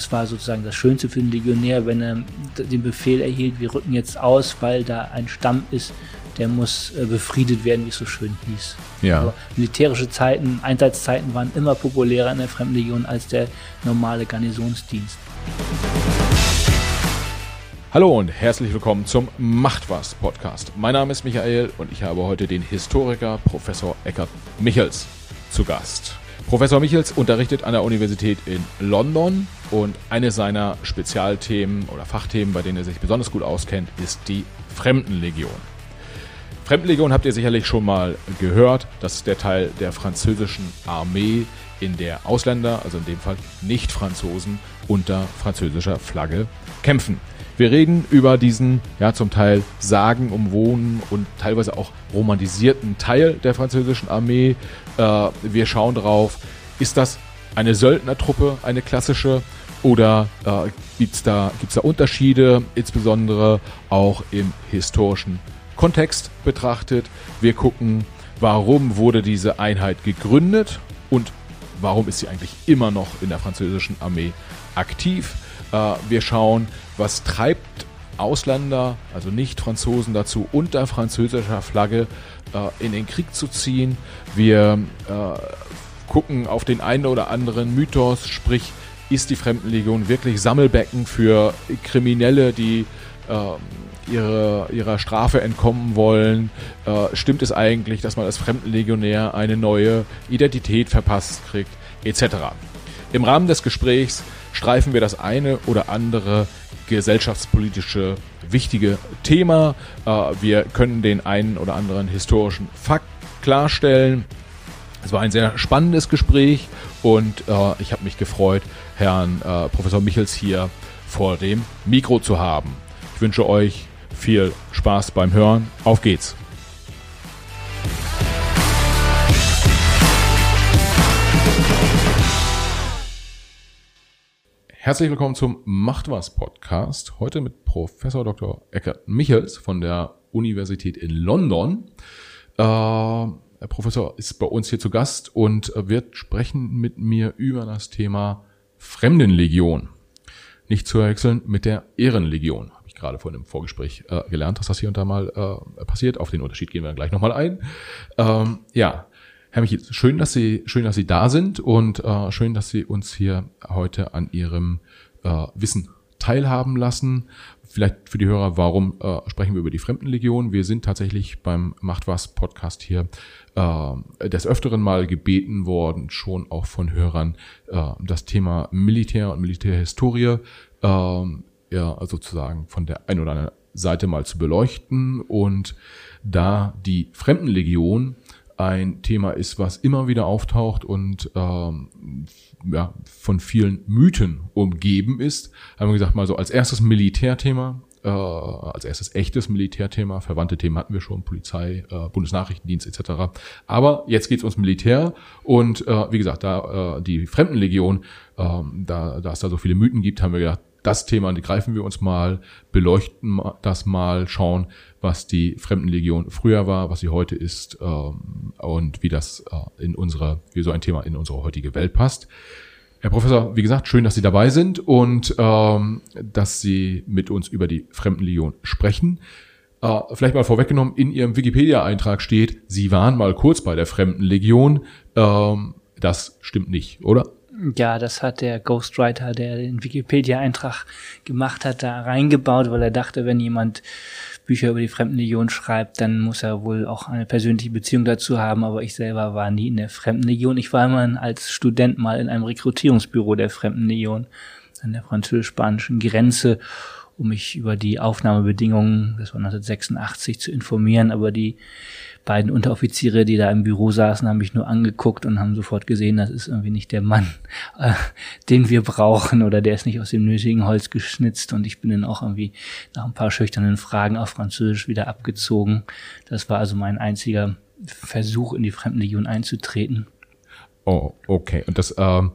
Das war sozusagen das Schönste für den Legionär, wenn er den Befehl erhielt, wir rücken jetzt aus, weil da ein Stamm ist, der muss äh, befriedet werden, wie es so schön hieß. Ja. Aber militärische Zeiten, Einsatzzeiten waren immer populärer in der Fremdenlegion als der normale Garnisonsdienst. Hallo und herzlich willkommen zum Macht was Podcast. Mein Name ist Michael und ich habe heute den Historiker Professor Eckert Michels zu Gast. Professor Michels unterrichtet an der Universität in London und eine seiner Spezialthemen oder Fachthemen, bei denen er sich besonders gut auskennt, ist die Fremdenlegion. Fremdenlegion habt ihr sicherlich schon mal gehört. Das ist der Teil der französischen Armee, in der Ausländer, also in dem Fall Nicht-Franzosen, unter französischer Flagge kämpfen. Wir reden über diesen, ja, zum Teil sagenumwohnen und teilweise auch romantisierten Teil der französischen Armee. Äh, wir schauen darauf, ist das eine Söldnertruppe, eine klassische, oder äh, gibt es da, gibt's da Unterschiede, insbesondere auch im historischen Kontext betrachtet. Wir gucken, warum wurde diese Einheit gegründet und warum ist sie eigentlich immer noch in der französischen Armee aktiv. Äh, wir schauen, was treibt Ausländer, also nicht Franzosen dazu, unter französischer Flagge äh, in den Krieg zu ziehen. Wir äh, gucken auf den einen oder anderen Mythos, sprich, ist die Fremdenlegion wirklich Sammelbecken für Kriminelle, die äh, ihre, ihrer Strafe entkommen wollen? Äh, stimmt es eigentlich, dass man als Fremdenlegionär eine neue Identität verpasst kriegt, etc. Im Rahmen des Gesprächs streifen wir das eine oder andere gesellschaftspolitische wichtige Thema. Äh, wir können den einen oder anderen historischen Fakt klarstellen. Es war ein sehr spannendes Gespräch und äh, ich habe mich gefreut, Herrn äh, Professor Michels hier vor dem Mikro zu haben. Ich wünsche euch viel Spaß beim Hören. Auf geht's! Herzlich willkommen zum Macht was Podcast. Heute mit Professor Dr. Eckert Michels von der Universität in London. Äh, der Professor ist bei uns hier zu Gast und wird sprechen mit mir über das Thema Fremdenlegion. Nicht zu verwechseln mit der Ehrenlegion. Habe ich gerade vor dem Vorgespräch äh, gelernt, dass das hier und da mal äh, passiert. Auf den Unterschied gehen wir dann gleich nochmal ein. Ähm, ja, Herr Michi, schön, dass Sie, schön, dass Sie da sind und äh, schön, dass Sie uns hier heute an Ihrem äh, Wissen teilhaben lassen. Vielleicht für die Hörer, warum äh, sprechen wir über die Fremdenlegion? Wir sind tatsächlich beim Macht was Podcast hier äh, des Öfteren mal gebeten worden, schon auch von Hörern, äh, das Thema Militär und Militärhistorie äh, ja, sozusagen von der ein oder anderen Seite mal zu beleuchten. Und da die Fremdenlegion ein Thema ist, was immer wieder auftaucht und ähm, ja, von vielen Mythen umgeben ist. Haben wir gesagt, mal so als erstes Militärthema, äh, als erstes echtes Militärthema. Verwandte Themen hatten wir schon, Polizei, äh, Bundesnachrichtendienst etc. Aber jetzt geht's ums Militär und äh, wie gesagt, da äh, die Fremdenlegion, äh, da, da es da so viele Mythen gibt, haben wir gedacht, das Thema greifen wir uns mal, beleuchten das mal, schauen, was die Fremdenlegion früher war, was sie heute ist ähm, und wie das äh, in unsere, wie so ein Thema in unsere heutige Welt passt. Herr Professor, wie gesagt, schön, dass Sie dabei sind und ähm, dass Sie mit uns über die Fremdenlegion sprechen. Äh, vielleicht mal vorweggenommen, in Ihrem Wikipedia-Eintrag steht, Sie waren mal kurz bei der Fremdenlegion. Ähm, das stimmt nicht, oder? Ja, das hat der Ghostwriter, der den Wikipedia-Eintrag gemacht hat, da reingebaut, weil er dachte, wenn jemand Bücher über die Fremdenlegion schreibt, dann muss er wohl auch eine persönliche Beziehung dazu haben. Aber ich selber war nie in der Fremdenlegion. Ich war immer als Student mal in einem Rekrutierungsbüro der Fremdenlegion an der französisch-spanischen Grenze, um mich über die Aufnahmebedingungen, das war 1986, zu informieren. Aber die beiden Unteroffiziere, die da im Büro saßen, haben mich nur angeguckt und haben sofort gesehen, das ist irgendwie nicht der Mann, äh, den wir brauchen oder der ist nicht aus dem nötigen Holz geschnitzt und ich bin dann auch irgendwie nach ein paar schüchternen Fragen auf Französisch wieder abgezogen. Das war also mein einziger Versuch, in die Fremdenlegion einzutreten. Oh, okay. Und das, ähm,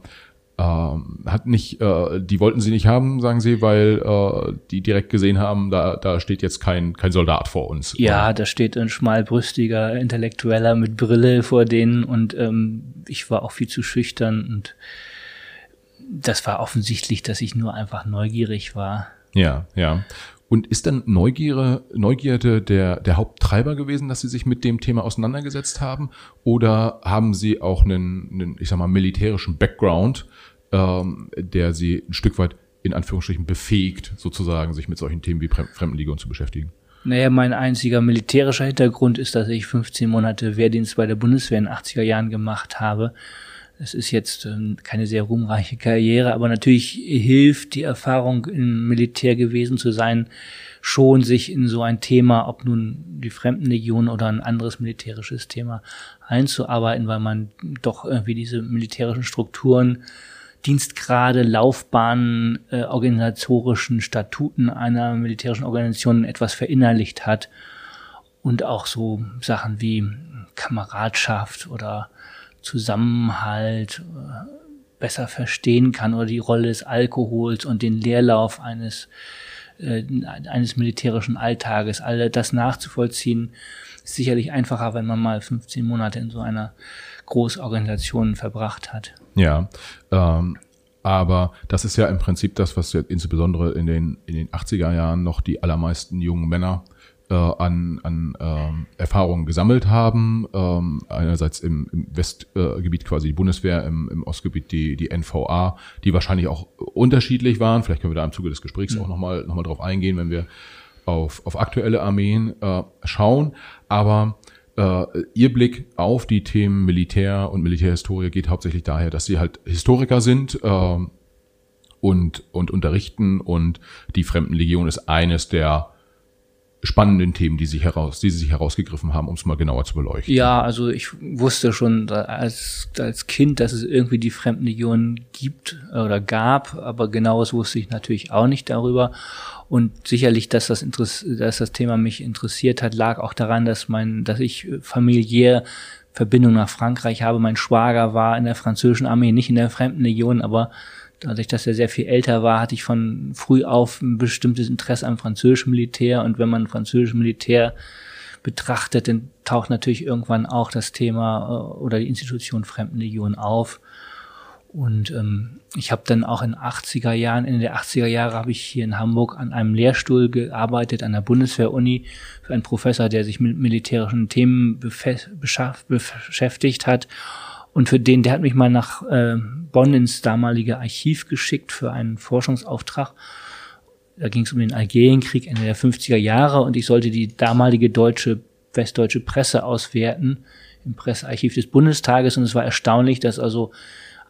ähm, hat nicht, äh, die wollten sie nicht haben, sagen sie, weil äh, die direkt gesehen haben, da, da steht jetzt kein, kein Soldat vor uns. Ja, da steht ein schmalbrüstiger Intellektueller mit Brille vor denen und ähm, ich war auch viel zu schüchtern und das war offensichtlich, dass ich nur einfach neugierig war. Ja, ja. Und ist dann Neugierde, Neugierde der, der Haupttreiber gewesen, dass Sie sich mit dem Thema auseinandergesetzt haben? Oder haben Sie auch einen, einen ich sag mal, militärischen Background, ähm, der Sie ein Stück weit in Anführungsstrichen befähigt, sozusagen, sich mit solchen Themen wie Fremdenlegion zu beschäftigen? Naja, mein einziger militärischer Hintergrund ist, dass ich 15 Monate Wehrdienst bei der Bundeswehr in den 80er Jahren gemacht habe. Es ist jetzt ähm, keine sehr ruhmreiche Karriere, aber natürlich hilft die Erfahrung im Militär gewesen zu sein, schon sich in so ein Thema, ob nun die Fremdenlegion oder ein anderes militärisches Thema einzuarbeiten, weil man doch irgendwie diese militärischen Strukturen Dienstgrade, Laufbahnen, äh, organisatorischen Statuten einer militärischen Organisation etwas verinnerlicht hat und auch so Sachen wie Kameradschaft oder Zusammenhalt äh, besser verstehen kann oder die Rolle des Alkohols und den Leerlauf eines äh, eines militärischen Alltages, all das nachzuvollziehen, ist sicherlich einfacher, wenn man mal 15 Monate in so einer Großorganisation verbracht hat. Ja, ähm, aber das ist ja im Prinzip das, was insbesondere in den, in den 80er Jahren noch die allermeisten jungen Männer äh, an, an ähm, Erfahrungen gesammelt haben. Ähm, einerseits im, im Westgebiet äh, quasi die Bundeswehr, im, im Ostgebiet die, die NVA, die wahrscheinlich auch unterschiedlich waren. Vielleicht können wir da im Zuge des Gesprächs mhm. auch nochmal noch mal drauf eingehen, wenn wir auf, auf aktuelle Armeen äh, schauen. Aber äh, ihr Blick auf die Themen Militär und Militärhistorie geht hauptsächlich daher, dass sie halt Historiker sind äh, und, und unterrichten und die Fremdenlegion ist eines der spannenden Themen, die sich heraus, die sie sich herausgegriffen haben, um es mal genauer zu beleuchten. Ja, also ich wusste schon als, als Kind, dass es irgendwie die Fremdenlegion gibt oder gab, aber genaues wusste ich natürlich auch nicht darüber. Und sicherlich, dass das, Interess dass das Thema mich interessiert hat, lag auch daran, dass mein, dass ich familiär Verbindung nach Frankreich habe. Mein Schwager war in der französischen Armee, nicht in der Fremdenlegion, aber dadurch, dass er sehr viel älter war, hatte ich von früh auf ein bestimmtes Interesse am französischen Militär. Und wenn man französisches Militär betrachtet, dann taucht natürlich irgendwann auch das Thema äh, oder die Institution Fremdenlegion auf. Und ähm, ich habe dann auch in 80er Jahren, Ende der 80er Jahre habe ich hier in Hamburg an einem Lehrstuhl gearbeitet, an der Bundeswehr-Uni, für einen Professor, der sich mit militärischen Themen beschäftigt hat. Und für den, der hat mich mal nach äh, Bonn ins damalige Archiv geschickt für einen Forschungsauftrag. Da ging es um den Algerienkrieg Ende der 50er Jahre und ich sollte die damalige deutsche, westdeutsche Presse auswerten im Pressearchiv des Bundestages. Und es war erstaunlich, dass also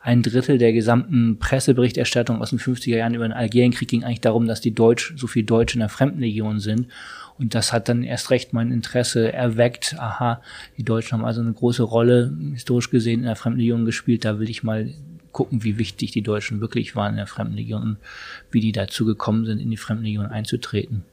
ein Drittel der gesamten Presseberichterstattung aus den 50er Jahren über den Algerienkrieg ging eigentlich darum, dass die Deutsch, so viel Deutsche in der Fremdenlegion sind. Und das hat dann erst recht mein Interesse erweckt. Aha, die Deutschen haben also eine große Rolle historisch gesehen in der Fremdenlegion gespielt. Da will ich mal gucken, wie wichtig die Deutschen wirklich waren in der Fremdenlegion und wie die dazu gekommen sind, in die Fremdenlegion einzutreten.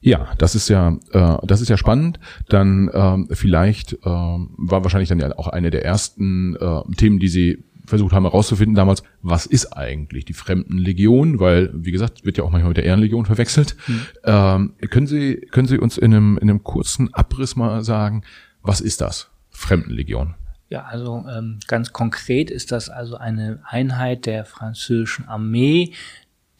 Ja, das ist ja, äh, das ist ja spannend. Dann ähm, vielleicht äh, war wahrscheinlich dann ja auch eine der ersten äh, Themen, die Sie versucht haben herauszufinden damals, was ist eigentlich die Fremdenlegion, weil, wie gesagt, wird ja auch manchmal mit der Ehrenlegion verwechselt. Mhm. Ähm, können Sie, können Sie uns in einem, in einem kurzen Abriss mal sagen, was ist das? Fremdenlegion. Ja, also ähm, ganz konkret ist das also eine Einheit der französischen Armee,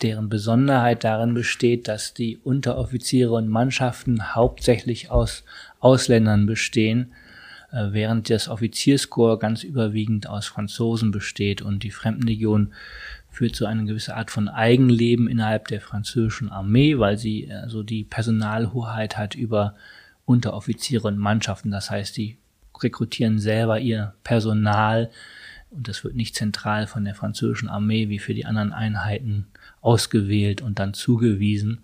deren Besonderheit darin besteht, dass die Unteroffiziere und Mannschaften hauptsächlich aus Ausländern bestehen während das Offizierskorps ganz überwiegend aus Franzosen besteht und die Fremdenlegion führt so eine gewisse Art von Eigenleben innerhalb der französischen Armee, weil sie also die Personalhoheit hat über Unteroffiziere und Mannschaften. Das heißt, die rekrutieren selber ihr Personal und das wird nicht zentral von der französischen Armee wie für die anderen Einheiten ausgewählt und dann zugewiesen.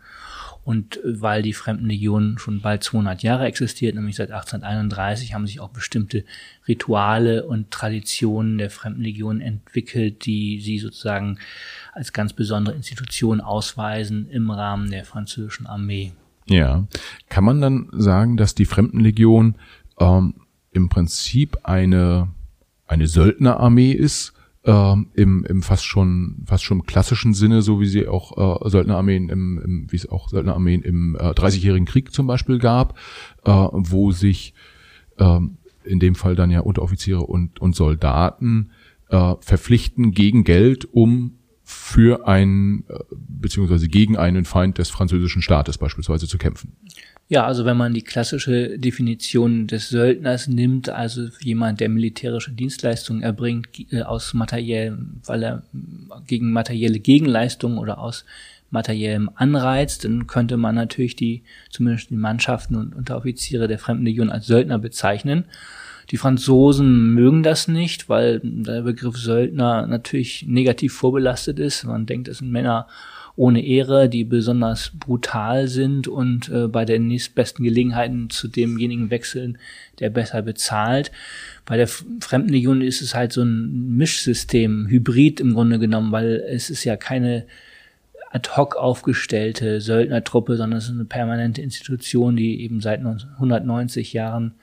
Und weil die Fremdenlegion schon bald 200 Jahre existiert, nämlich seit 1831, haben sich auch bestimmte Rituale und Traditionen der Fremdenlegion entwickelt, die sie sozusagen als ganz besondere Institution ausweisen im Rahmen der französischen Armee. Ja, kann man dann sagen, dass die Fremdenlegion ähm, im Prinzip eine eine Söldnerarmee ist, äh, im, im fast schon fast schon klassischen Sinne, so wie sie auch äh, Söldnerarmeen im, im wie es auch Söldnerarmeen im äh, 30-jährigen Krieg zum Beispiel gab, äh, wo sich äh, in dem Fall dann ja Unteroffiziere und und Soldaten äh, verpflichten gegen Geld, um für einen äh, beziehungsweise gegen einen Feind des französischen Staates beispielsweise zu kämpfen. Ja, also wenn man die klassische Definition des Söldners nimmt, also jemand, der militärische Dienstleistungen erbringt äh, aus materiellem, weil er gegen materielle Gegenleistungen oder aus materiellem Anreiz, dann könnte man natürlich die, zumindest die Mannschaften und Unteroffiziere der Fremdenlegion als Söldner bezeichnen. Die Franzosen mögen das nicht, weil der Begriff Söldner natürlich negativ vorbelastet ist. Man denkt, es sind Männer ohne Ehre, die besonders brutal sind und äh, bei den nächstbesten Gelegenheiten zu demjenigen wechseln, der besser bezahlt. Bei der Fremdenlegion ist es halt so ein Mischsystem, Hybrid im Grunde genommen, weil es ist ja keine ad hoc aufgestellte Söldnertruppe, sondern es ist eine permanente Institution, die eben seit 190 Jahren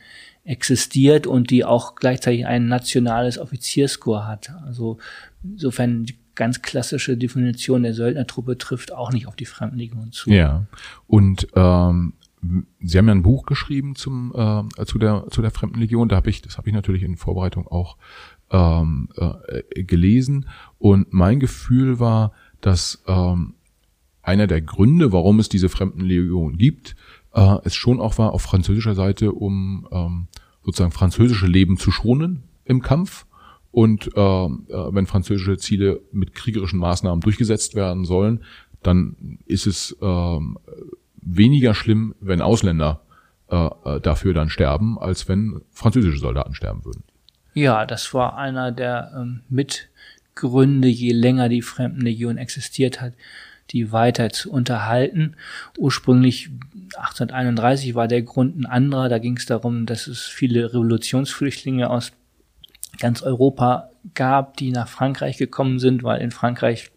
existiert und die auch gleichzeitig ein nationales Offizierskorps hat. Also insofern die ganz klassische Definition der Söldnertruppe trifft auch nicht auf die Fremdenlegion zu. Ja, und ähm, Sie haben ja ein Buch geschrieben zum äh, zu der zu der Fremdenlegion. Da habe ich das habe ich natürlich in Vorbereitung auch ähm, äh, gelesen und mein Gefühl war, dass ähm, einer der Gründe, warum es diese Fremdenlegion gibt, äh, es schon auch war auf französischer Seite, um ähm, sozusagen französische Leben zu schonen im Kampf. Und äh, äh, wenn französische Ziele mit kriegerischen Maßnahmen durchgesetzt werden sollen, dann ist es äh, weniger schlimm, wenn Ausländer äh, äh, dafür dann sterben, als wenn französische Soldaten sterben würden. Ja, das war einer der ähm, Mitgründe, je länger die Fremdenlegion existiert hat, die weiter zu unterhalten. Ursprünglich 1831 war der Grund ein anderer. Da ging es darum, dass es viele Revolutionsflüchtlinge aus ganz Europa gab, die nach Frankreich gekommen sind, weil in Frankreich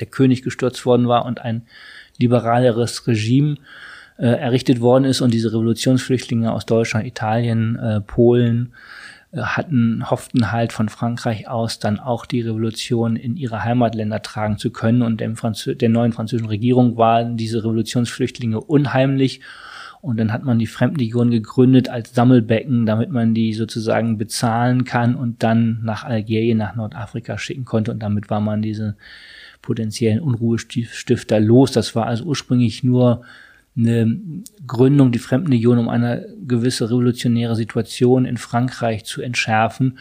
der König gestürzt worden war und ein liberaleres Regime äh, errichtet worden ist und diese Revolutionsflüchtlinge aus Deutschland, Italien, äh, Polen, hatten, hofften halt von Frankreich aus dann auch die Revolution in ihre Heimatländer tragen zu können. Und der neuen französischen Regierung waren diese Revolutionsflüchtlinge unheimlich. Und dann hat man die Fremdenlegion gegründet als Sammelbecken, damit man die sozusagen bezahlen kann und dann nach Algerien, nach Nordafrika schicken konnte. Und damit war man diese potenziellen Unruhestifter los. Das war also ursprünglich nur eine Gründung, die Fremdenlegion, um eine gewisse revolutionäre Situation in Frankreich zu entschärfen.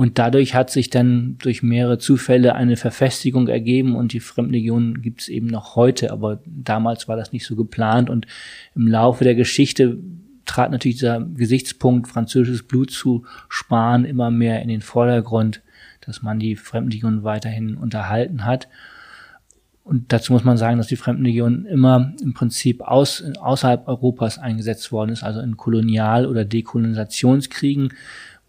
Und dadurch hat sich dann durch mehrere Zufälle eine Verfestigung ergeben und die Fremdenlegion gibt es eben noch heute, aber damals war das nicht so geplant. Und im Laufe der Geschichte trat natürlich dieser Gesichtspunkt, französisches Blut zu sparen, immer mehr in den Vordergrund, dass man die Fremdenlegion weiterhin unterhalten hat. Und dazu muss man sagen, dass die Fremdenlegion immer im Prinzip aus, außerhalb Europas eingesetzt worden ist, also in Kolonial- oder Dekolonistionskriegen,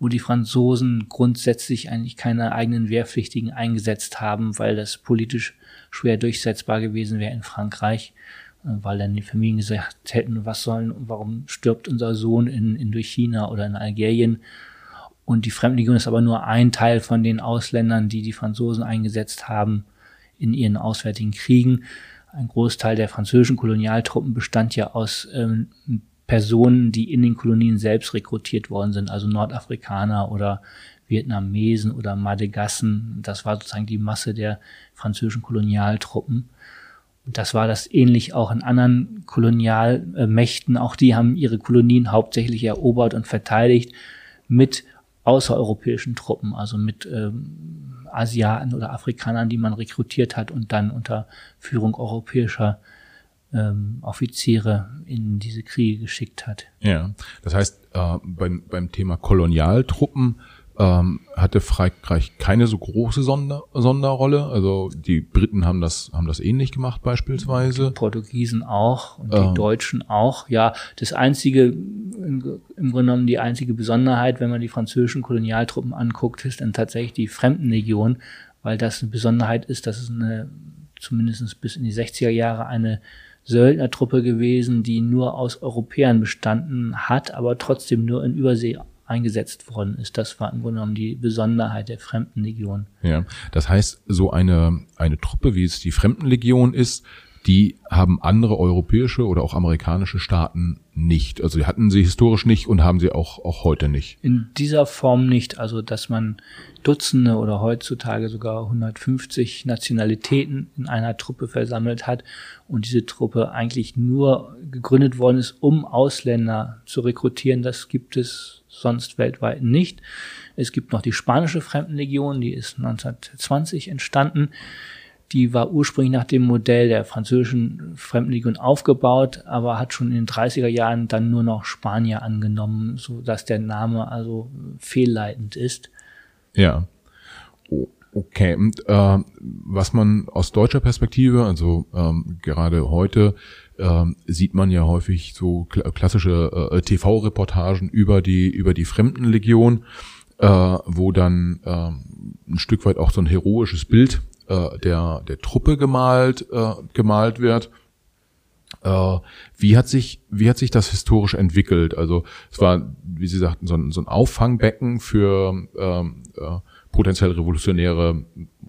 wo die Franzosen grundsätzlich eigentlich keine eigenen Wehrpflichtigen eingesetzt haben, weil das politisch schwer durchsetzbar gewesen wäre in Frankreich, äh, weil dann die Familien gesagt hätten, was sollen, warum stirbt unser Sohn in, in durch China oder in Algerien? Und die Fremdenlegion ist aber nur ein Teil von den Ausländern, die die Franzosen eingesetzt haben, in ihren auswärtigen Kriegen. Ein Großteil der französischen Kolonialtruppen bestand ja aus ähm, Personen, die in den Kolonien selbst rekrutiert worden sind, also Nordafrikaner oder Vietnamesen oder Madagassen. Das war sozusagen die Masse der französischen Kolonialtruppen. Und das war das ähnlich auch in anderen Kolonialmächten. Auch die haben ihre Kolonien hauptsächlich erobert und verteidigt mit außereuropäischen Truppen, also mit ähm, Asiaten oder Afrikanern, die man rekrutiert hat und dann unter Führung europäischer ähm, Offiziere in diese Kriege geschickt hat. Ja, das heißt, äh, beim, beim Thema Kolonialtruppen ähm, hatte Frankreich keine so große Sonder Sonderrolle. Also die Briten haben das, haben das ähnlich gemacht beispielsweise. Die Portugiesen auch und die ähm. Deutschen auch. Ja, das einzige, im Grunde genommen die einzige Besonderheit, wenn man die französischen Kolonialtruppen anguckt, ist dann tatsächlich die Fremdenlegion, weil das eine Besonderheit ist, dass es eine, zumindest bis in die 60er Jahre eine Söldnertruppe gewesen, die nur aus Europäern bestanden hat, aber trotzdem nur in Übersee eingesetzt worden ist. Das war im Grunde genommen die Besonderheit der Fremdenlegion. Ja, das heißt, so eine, eine Truppe, wie es die Fremdenlegion ist, die haben andere europäische oder auch amerikanische Staaten nicht. Also die hatten sie historisch nicht und haben sie auch, auch heute nicht. In dieser Form nicht. Also, dass man Dutzende oder heutzutage sogar 150 Nationalitäten in einer Truppe versammelt hat und diese Truppe eigentlich nur gegründet worden ist, um Ausländer zu rekrutieren, das gibt es sonst weltweit nicht. Es gibt noch die spanische Fremdenlegion, die ist 1920 entstanden. Die war ursprünglich nach dem Modell der französischen Fremdenlegion aufgebaut, aber hat schon in den 30er Jahren dann nur noch Spanier angenommen, so dass der Name also fehlleitend ist. Ja. Okay, und äh, was man aus deutscher Perspektive, also ähm, gerade heute, äh, sieht man ja häufig so klassische äh, TV-Reportagen über die über die Fremdenlegion, äh, wo dann äh, ein Stück weit auch so ein heroisches Bild äh, der der Truppe gemalt äh, gemalt wird. Äh, wie hat sich wie hat sich das historisch entwickelt? Also es war, wie Sie sagten, so ein, so ein Auffangbecken für ähm, äh, potenziell revolutionäre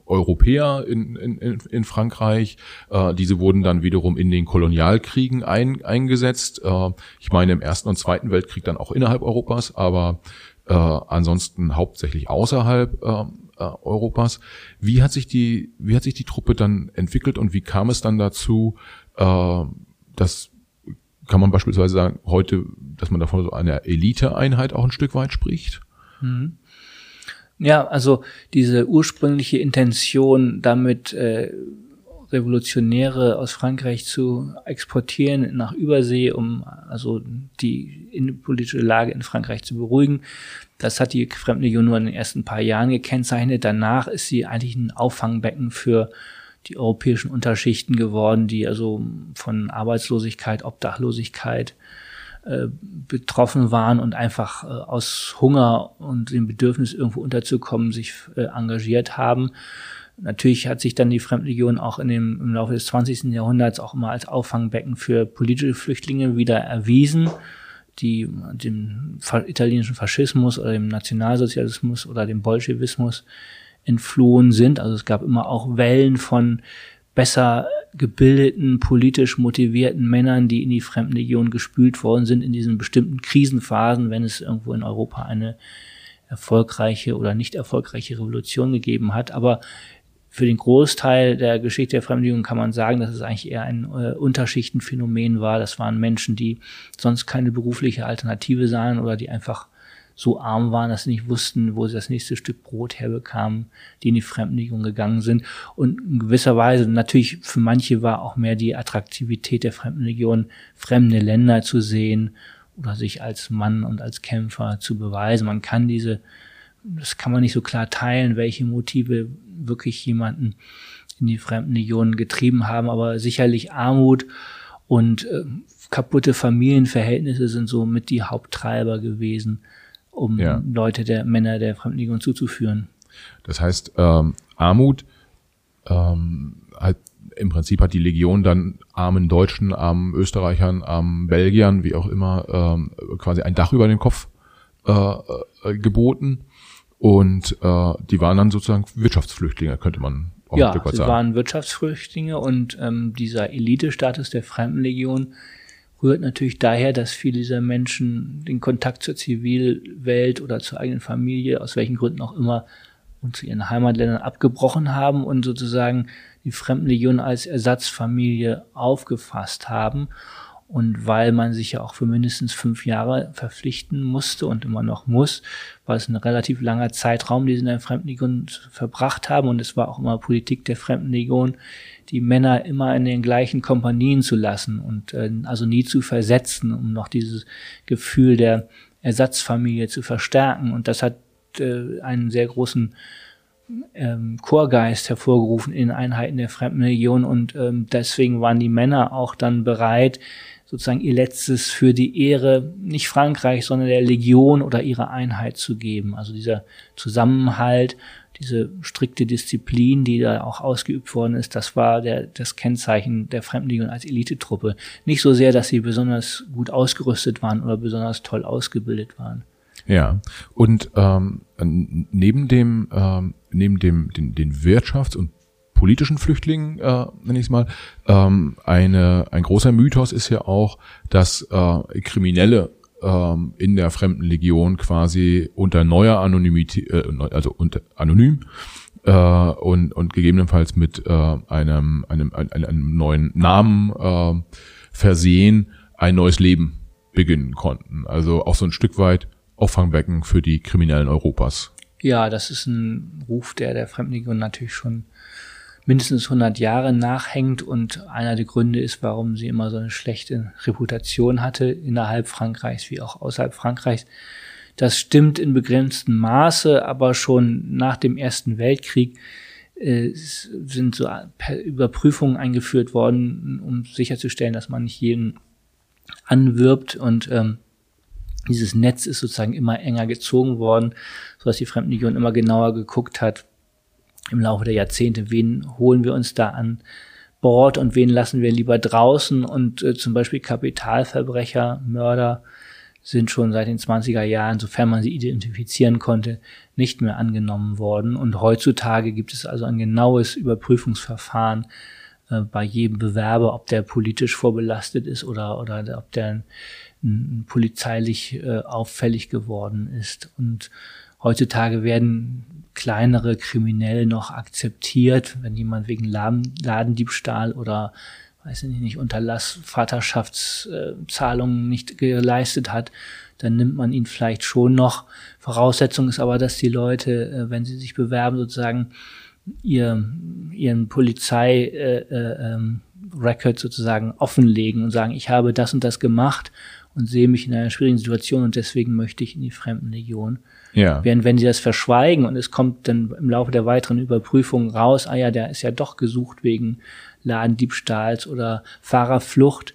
Europäer in, in, in Frankreich. Äh, diese wurden dann wiederum in den Kolonialkriegen ein, eingesetzt. Äh, ich meine im Ersten und Zweiten Weltkrieg dann auch innerhalb Europas, aber äh, ansonsten hauptsächlich außerhalb äh, Europas. Wie hat sich die, wie hat sich die Truppe dann entwickelt und wie kam es dann dazu, äh, dass kann man beispielsweise sagen, heute, dass man davon so einer Eliteeinheit auch ein Stück weit spricht? Mhm. Ja, also diese ursprüngliche Intention, damit äh, Revolutionäre aus Frankreich zu exportieren nach Übersee, um also die innenpolitische Lage in Frankreich zu beruhigen. Das hat die Fremdenlegion nur in den ersten paar Jahren gekennzeichnet. Danach ist sie eigentlich ein Auffangbecken für die europäischen Unterschichten geworden, die also von Arbeitslosigkeit, Obdachlosigkeit, äh, betroffen waren und einfach äh, aus Hunger und dem Bedürfnis irgendwo unterzukommen sich äh, engagiert haben. Natürlich hat sich dann die Fremdlegion auch in dem, im Laufe des 20. Jahrhunderts auch immer als Auffangbecken für politische Flüchtlinge wieder erwiesen, die dem italienischen Faschismus oder dem Nationalsozialismus oder dem Bolschewismus entflohen sind. Also es gab immer auch Wellen von besser gebildeten, politisch motivierten Männern, die in die Fremdenlegion gespült worden sind in diesen bestimmten Krisenphasen, wenn es irgendwo in Europa eine erfolgreiche oder nicht erfolgreiche Revolution gegeben hat. Aber für den Großteil der Geschichte der Fremdenlegion kann man sagen, dass es eigentlich eher ein äh, Unterschichtenphänomen war. Das waren Menschen, die sonst keine berufliche Alternative sahen oder die einfach so arm waren, dass sie nicht wussten, wo sie das nächste Stück Brot herbekamen, die in die Fremdenlegion gegangen sind. Und in gewisser Weise, natürlich für manche war auch mehr die Attraktivität der Fremdenlegion, fremde Länder zu sehen oder sich als Mann und als Kämpfer zu beweisen. Man kann diese, das kann man nicht so klar teilen, welche Motive wirklich jemanden in die Fremdenlegion getrieben haben, aber sicherlich Armut und äh, kaputte Familienverhältnisse sind so mit die Haupttreiber gewesen um ja. Leute der Männer der Fremdenlegion zuzuführen. Das heißt, ähm, Armut ähm, halt im Prinzip hat die Legion dann armen Deutschen, armen Österreichern, armen Belgiern, wie auch immer, ähm, quasi ein Dach über den Kopf äh, äh, geboten. Und äh, die waren dann sozusagen Wirtschaftsflüchtlinge, könnte man auch ja, ein Stück weit sagen. Ja, sie waren Wirtschaftsflüchtlinge und ähm, dieser Elite-Status der Fremdenlegion rührt natürlich daher, dass viele dieser Menschen den Kontakt zur Zivilwelt oder zur eigenen Familie, aus welchen Gründen auch immer, und zu ihren Heimatländern abgebrochen haben und sozusagen die Fremdenlegion als Ersatzfamilie aufgefasst haben. Und weil man sich ja auch für mindestens fünf Jahre verpflichten musste und immer noch muss, war es ein relativ langer Zeitraum, den sie in der Fremdenlegion verbracht haben. Und es war auch immer Politik der Fremdenlegion, die Männer immer in den gleichen Kompanien zu lassen und äh, also nie zu versetzen, um noch dieses Gefühl der Ersatzfamilie zu verstärken. Und das hat äh, einen sehr großen ähm, Chorgeist hervorgerufen in Einheiten der Fremdenlegion und ähm, deswegen waren die Männer auch dann bereit, sozusagen ihr letztes für die Ehre nicht Frankreich, sondern der Legion oder ihrer Einheit zu geben. Also dieser Zusammenhalt, diese strikte Disziplin, die da auch ausgeübt worden ist, das war der, das Kennzeichen der Fremdenlegion als Elitetruppe. Nicht so sehr, dass sie besonders gut ausgerüstet waren oder besonders toll ausgebildet waren. Ja, und ähm, neben dem ähm, neben dem den, den Wirtschafts- und politischen Flüchtlingen, äh, nenne ich es mal. Ähm, eine, ein großer Mythos ist ja auch, dass äh, Kriminelle ähm, in der Fremdenlegion quasi unter neuer Anonymität, äh, also unter anonym äh, und, und gegebenenfalls mit äh, einem, einem, einem, einem neuen Namen äh, versehen ein neues Leben beginnen konnten. Also auch so ein Stück weit Auffangbecken für die Kriminellen Europas. Ja, das ist ein Ruf, der der Fremdenlegion natürlich schon mindestens 100 Jahre nachhängt und einer der Gründe ist, warum sie immer so eine schlechte Reputation hatte innerhalb Frankreichs wie auch außerhalb Frankreichs. Das stimmt in begrenztem Maße, aber schon nach dem Ersten Weltkrieg äh, sind so Überprüfungen eingeführt worden, um sicherzustellen, dass man nicht jeden anwirbt und ähm, dieses Netz ist sozusagen immer enger gezogen worden, sodass die Fremdenlegion immer genauer geguckt hat im Laufe der Jahrzehnte, wen holen wir uns da an Bord und wen lassen wir lieber draußen und äh, zum Beispiel Kapitalverbrecher, Mörder sind schon seit den 20er Jahren, sofern man sie identifizieren konnte, nicht mehr angenommen worden. Und heutzutage gibt es also ein genaues Überprüfungsverfahren äh, bei jedem Bewerber, ob der politisch vorbelastet ist oder, oder ob der polizeilich äh, auffällig geworden ist. Und heutzutage werden kleinere Kriminelle noch akzeptiert, wenn jemand wegen Ladendiebstahl oder weiß ich nicht, Unterlass Vaterschaftszahlungen nicht geleistet hat, dann nimmt man ihn vielleicht schon noch. Voraussetzung ist aber, dass die Leute, äh, wenn sie sich bewerben, sozusagen ihr, ihren Polizei-Record äh, äh, sozusagen offenlegen und sagen, ich habe das und das gemacht und sehe mich in einer schwierigen Situation und deswegen möchte ich in die Fremdenlegion. Ja. Während wenn sie das verschweigen und es kommt dann im Laufe der weiteren Überprüfung raus, ah ja, der ist ja doch gesucht wegen Ladendiebstahls oder Fahrerflucht,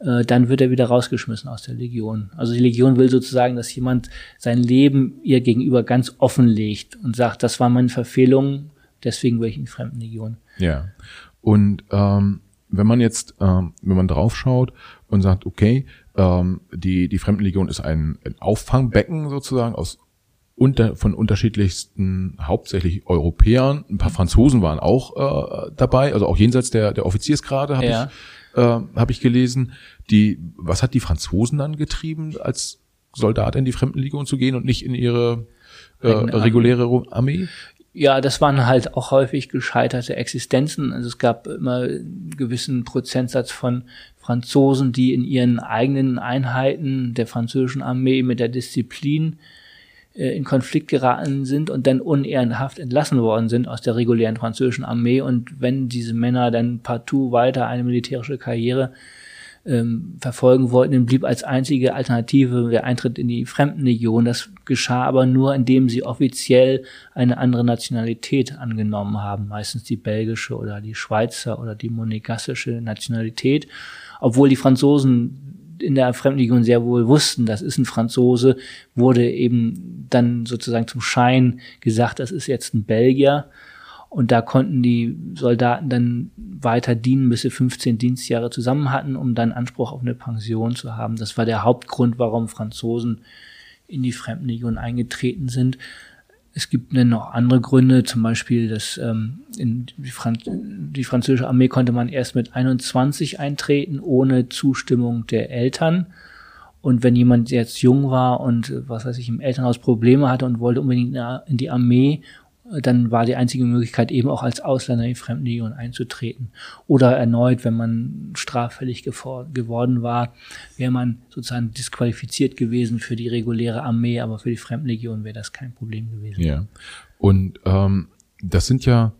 äh, dann wird er wieder rausgeschmissen aus der Legion. Also die Legion will sozusagen, dass jemand sein Leben ihr gegenüber ganz offenlegt und sagt, das war meine Verfehlung, deswegen will ich in die Fremdenlegion. Ja. Und ähm, wenn man jetzt, ähm, wenn man draufschaut und sagt, okay, ähm, die, die Fremdenlegion ist ein, ein Auffangbecken sozusagen aus unter, von unterschiedlichsten, hauptsächlich Europäern. Ein paar Franzosen waren auch äh, dabei, also auch jenseits der, der Offiziersgrade habe ja. ich, äh, hab ich gelesen. Die, was hat die Franzosen dann getrieben, als Soldat in die Fremdenlegion zu gehen und nicht in ihre äh, reguläre Armee? Ja, das waren halt auch häufig gescheiterte Existenzen. Also es gab immer einen gewissen Prozentsatz von Franzosen, die in ihren eigenen Einheiten der französischen Armee mit der Disziplin äh, in Konflikt geraten sind und dann unehrenhaft entlassen worden sind aus der regulären französischen Armee. Und wenn diese Männer dann partout weiter eine militärische Karriere ähm, verfolgen wollten, dann blieb als einzige Alternative der Eintritt in die Fremdenlegion. Das geschah aber nur, indem sie offiziell eine andere Nationalität angenommen haben, meistens die belgische oder die Schweizer oder die monegassische Nationalität obwohl die Franzosen in der Fremdenlegion sehr wohl wussten, das ist ein Franzose, wurde eben dann sozusagen zum Schein gesagt, das ist jetzt ein Belgier. Und da konnten die Soldaten dann weiter dienen, bis sie 15 Dienstjahre zusammen hatten, um dann Anspruch auf eine Pension zu haben. Das war der Hauptgrund, warum Franzosen in die Fremdenlegion eingetreten sind. Es gibt dann noch andere Gründe, zum Beispiel, dass ähm, in die, Franz die französische Armee konnte man erst mit 21 eintreten, ohne Zustimmung der Eltern. Und wenn jemand jetzt jung war und was weiß ich im Elternhaus Probleme hatte und wollte unbedingt in die Armee dann war die einzige Möglichkeit eben auch als Ausländer in die Fremdenlegion einzutreten. Oder erneut, wenn man straffällig geworden war, wäre man sozusagen disqualifiziert gewesen für die reguläre Armee, aber für die Fremdenlegion wäre das kein Problem gewesen. Ja. Und ähm, das sind ja,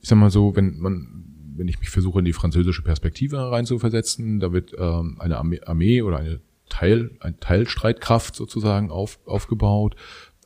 ich sag mal so, wenn man wenn ich mich versuche, in die französische Perspektive reinzuversetzen, da wird ähm, eine Armee, Armee oder eine Teil, eine Teilstreitkraft sozusagen auf, aufgebaut,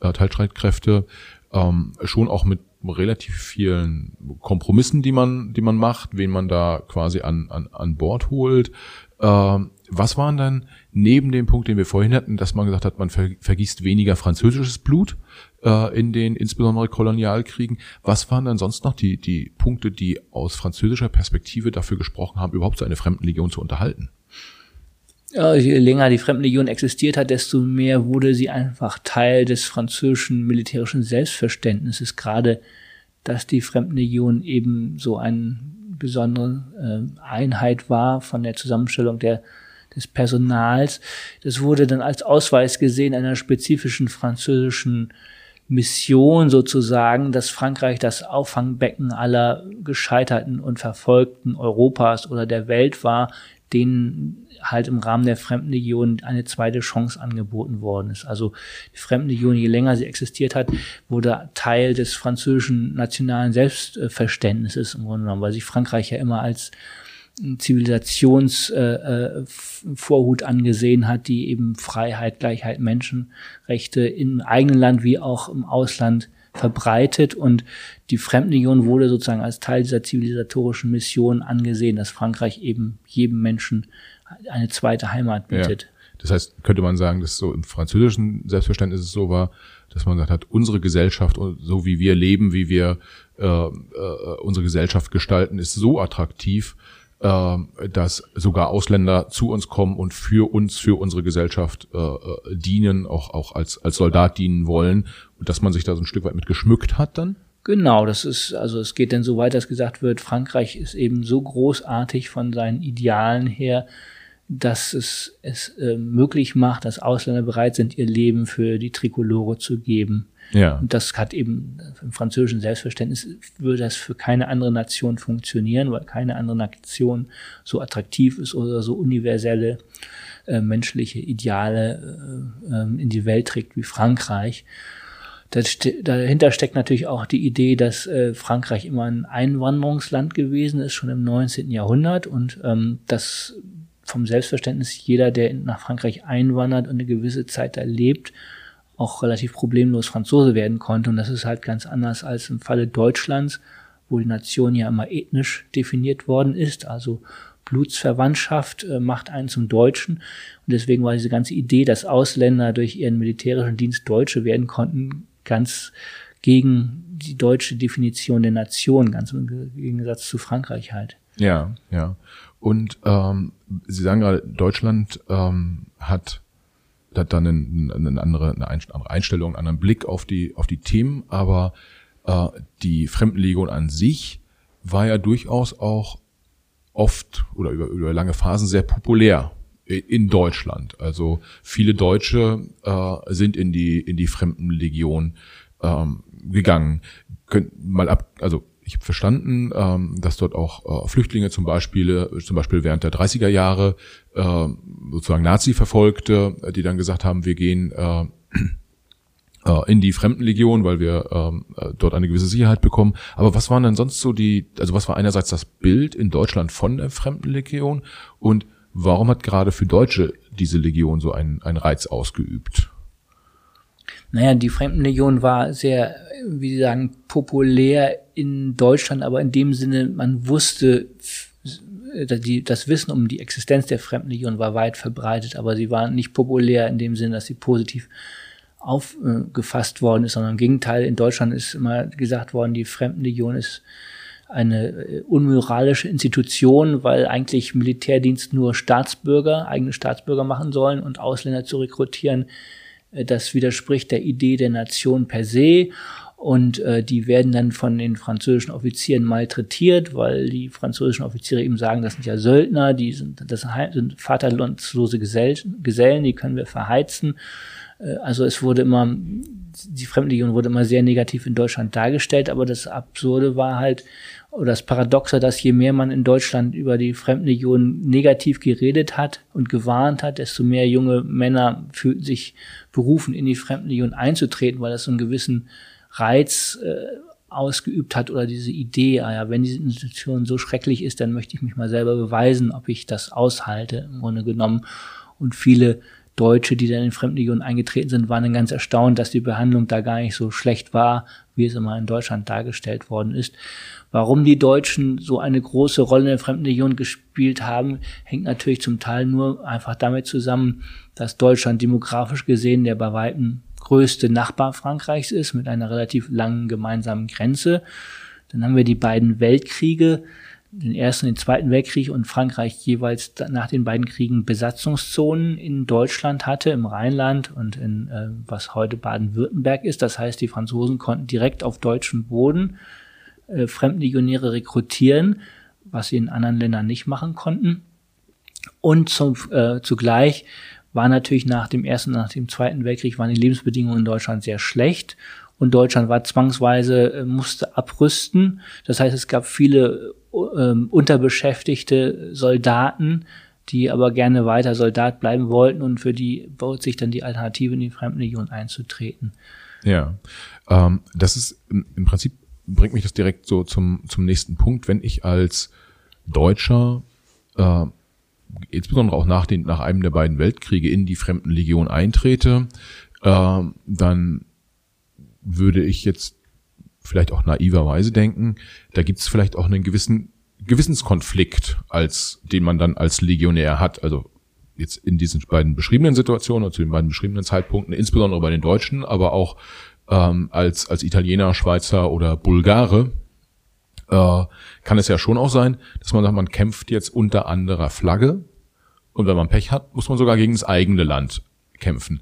äh, Teilstreitkräfte, ähm, schon auch mit relativ vielen Kompromissen, die man, die man macht, wen man da quasi an, an, an Bord holt. Ähm, was waren dann neben dem Punkt, den wir vorhin hatten, dass man gesagt hat, man ver vergießt weniger französisches Blut äh, in den insbesondere Kolonialkriegen? Was waren dann sonst noch die, die Punkte, die aus französischer Perspektive dafür gesprochen haben, überhaupt so eine Fremdenlegion zu unterhalten? Je länger die Fremdenlegion existiert hat, desto mehr wurde sie einfach Teil des französischen militärischen Selbstverständnisses. Gerade dass die Fremdenlegion eben so eine besondere äh, Einheit war von der Zusammenstellung der des Personals. Das wurde dann als Ausweis gesehen einer spezifischen französischen Mission sozusagen, dass Frankreich das Auffangbecken aller gescheiterten und verfolgten Europas oder der Welt war, denen halt im Rahmen der Fremdenlegion eine zweite Chance angeboten worden ist. Also die Fremdenlegion, je länger sie existiert hat, wurde Teil des französischen nationalen Selbstverständnisses im Grunde genommen, weil sich Frankreich ja immer als Zivilisationsvorhut äh, äh, angesehen hat, die eben Freiheit, Gleichheit, Menschenrechte im eigenen Land wie auch im Ausland verbreitet und die Fremdenlegion wurde sozusagen als Teil dieser zivilisatorischen Mission angesehen, dass Frankreich eben jedem Menschen eine zweite Heimat bietet. Ja. Das heißt, könnte man sagen, dass so im französischen Selbstverständnis es so war, dass man gesagt hat, unsere Gesellschaft, so wie wir leben, wie wir äh, äh, unsere Gesellschaft gestalten, ist so attraktiv, äh, dass sogar Ausländer zu uns kommen und für uns, für unsere Gesellschaft äh, äh, dienen, auch, auch als, als Soldat dienen wollen und dass man sich da so ein Stück weit mit geschmückt hat dann? Genau, das ist, also es geht denn so weit, dass gesagt wird, Frankreich ist eben so großartig von seinen Idealen her, dass es es äh, möglich macht, dass Ausländer bereit sind, ihr Leben für die Trikolore zu geben. Ja. Und das hat eben im französischen Selbstverständnis würde das für keine andere Nation funktionieren, weil keine andere Nation so attraktiv ist oder so universelle äh, menschliche Ideale äh, ähm, in die Welt trägt wie Frankreich. Das, dahinter steckt natürlich auch die Idee, dass äh, Frankreich immer ein Einwanderungsland gewesen ist, schon im 19. Jahrhundert und ähm, dass vom Selbstverständnis jeder, der nach Frankreich einwandert und eine gewisse Zeit da lebt, auch relativ problemlos Franzose werden konnte. Und das ist halt ganz anders als im Falle Deutschlands, wo die Nation ja immer ethnisch definiert worden ist. Also Blutsverwandtschaft äh, macht einen zum Deutschen. Und deswegen war diese ganze Idee, dass Ausländer durch ihren militärischen Dienst Deutsche werden konnten, ganz gegen die deutsche Definition der Nation, ganz im Gegensatz zu Frankreich halt. Ja, ja. Und ähm, Sie sagen gerade, Deutschland ähm, hat hat dann eine, eine andere eine andere Einstellung, einen anderen Blick auf die auf die Themen, aber äh, die Fremdenlegion an sich war ja durchaus auch oft oder über, über lange Phasen sehr populär in Deutschland. Also viele Deutsche äh, sind in die in die Fremdenlegion ähm, gegangen. Könnt mal ab, also ich habe verstanden, ähm, dass dort auch äh, Flüchtlinge zum Beispiel, zum Beispiel während der 30er Jahre äh, sozusagen Nazi-Verfolgte, äh, die dann gesagt haben, wir gehen äh, äh, in die Fremdenlegion, weil wir ähm, äh, dort eine gewisse Sicherheit bekommen. Aber was waren denn sonst so die, also was war einerseits das Bild in Deutschland von der Fremdenlegion und warum hat gerade für Deutsche diese Legion so einen, einen Reiz ausgeübt? Naja, die Fremdenlegion war sehr, wie Sie sagen, populär in Deutschland, aber in dem Sinne, man wusste, das Wissen um die Existenz der Fremdenlegion war weit verbreitet, aber sie war nicht populär in dem Sinne, dass sie positiv aufgefasst worden ist, sondern im Gegenteil, in Deutschland ist immer gesagt worden, die Fremdenlegion ist eine äh, unmoralische Institution, weil eigentlich Militärdienst nur Staatsbürger, eigene Staatsbürger machen sollen und Ausländer zu rekrutieren, äh, das widerspricht der Idee der Nation per se. Und äh, die werden dann von den französischen Offizieren malträtiert, weil die französischen Offiziere eben sagen, das sind ja Söldner, die sind, das sind vaterlandslose Gesellen, die können wir verheizen. Äh, also es wurde immer, die Fremdenlegion wurde immer sehr negativ in Deutschland dargestellt, aber das Absurde war halt, oder das Paradoxe, dass je mehr man in Deutschland über die Fremdenlegion negativ geredet hat und gewarnt hat, desto mehr junge Männer fühlten sich berufen, in die Fremdenlegion einzutreten, weil das so einen gewissen Reiz äh, ausgeübt hat oder diese Idee, ah ja, wenn diese Institution so schrecklich ist, dann möchte ich mich mal selber beweisen, ob ich das aushalte, im Grunde genommen. Und viele Deutsche, die dann in Fremdenlegion eingetreten sind, waren dann ganz erstaunt, dass die Behandlung da gar nicht so schlecht war, wie es immer in Deutschland dargestellt worden ist. Warum die Deutschen so eine große Rolle in der Fremdenlegion gespielt haben, hängt natürlich zum Teil nur einfach damit zusammen, dass Deutschland demografisch gesehen der bei weitem größte Nachbar Frankreichs ist, mit einer relativ langen gemeinsamen Grenze. Dann haben wir die beiden Weltkriege, den Ersten und den Zweiten Weltkrieg und Frankreich jeweils nach den beiden Kriegen Besatzungszonen in Deutschland hatte, im Rheinland und in äh, was heute Baden-Württemberg ist. Das heißt, die Franzosen konnten direkt auf deutschem Boden äh, Fremdenlegionäre rekrutieren, was sie in anderen Ländern nicht machen konnten. Und zum, äh, zugleich war natürlich nach dem Ersten und nach dem Zweiten Weltkrieg waren die Lebensbedingungen in Deutschland sehr schlecht und Deutschland war zwangsweise, äh, musste abrüsten. Das heißt, es gab viele äh, unterbeschäftigte Soldaten, die aber gerne weiter Soldat bleiben wollten und für die baut sich dann die Alternative in die Fremdenlegion einzutreten. Ja, ähm, das ist im Prinzip bringt mich das direkt so zum, zum nächsten Punkt. Wenn ich als Deutscher, äh, insbesondere auch nach, den, nach einem der beiden Weltkriege in die Fremdenlegion eintrete, äh, dann würde ich jetzt vielleicht auch naiverweise denken, da gibt es vielleicht auch einen gewissen Gewissenskonflikt, als den man dann als Legionär hat. Also jetzt in diesen beiden beschriebenen Situationen oder zu den beiden beschriebenen Zeitpunkten, insbesondere bei den Deutschen, aber auch ähm, als, als Italiener, Schweizer oder Bulgare, äh, kann es ja schon auch sein, dass man sagt, man kämpft jetzt unter anderer Flagge und wenn man Pech hat, muss man sogar gegen das eigene Land kämpfen.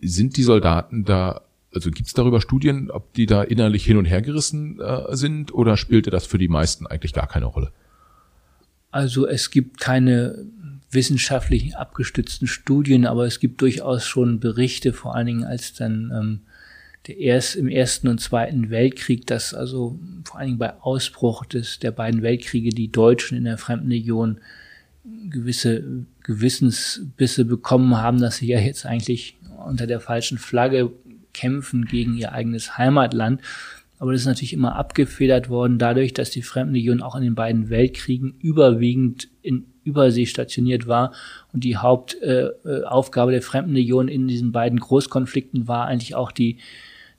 Sind die Soldaten da, also gibt es darüber Studien, ob die da innerlich hin und her gerissen äh, sind oder spielte das für die meisten eigentlich gar keine Rolle? Also es gibt keine wissenschaftlichen abgestützten Studien, aber es gibt durchaus schon Berichte, vor allen Dingen als dann ähm, der erst im Ersten und Zweiten Weltkrieg, dass also vor allen Dingen bei Ausbruch des, der beiden Weltkriege die Deutschen in der Fremdenlegion gewisse Gewissensbisse bekommen haben, dass sie ja jetzt eigentlich unter der falschen Flagge kämpfen gegen ihr eigenes Heimatland. Aber das ist natürlich immer abgefedert worden dadurch, dass die Fremdenlegion auch in den beiden Weltkriegen überwiegend in Übersee stationiert war. Und die Hauptaufgabe äh, der Fremdenlegion in diesen beiden Großkonflikten war eigentlich auch die,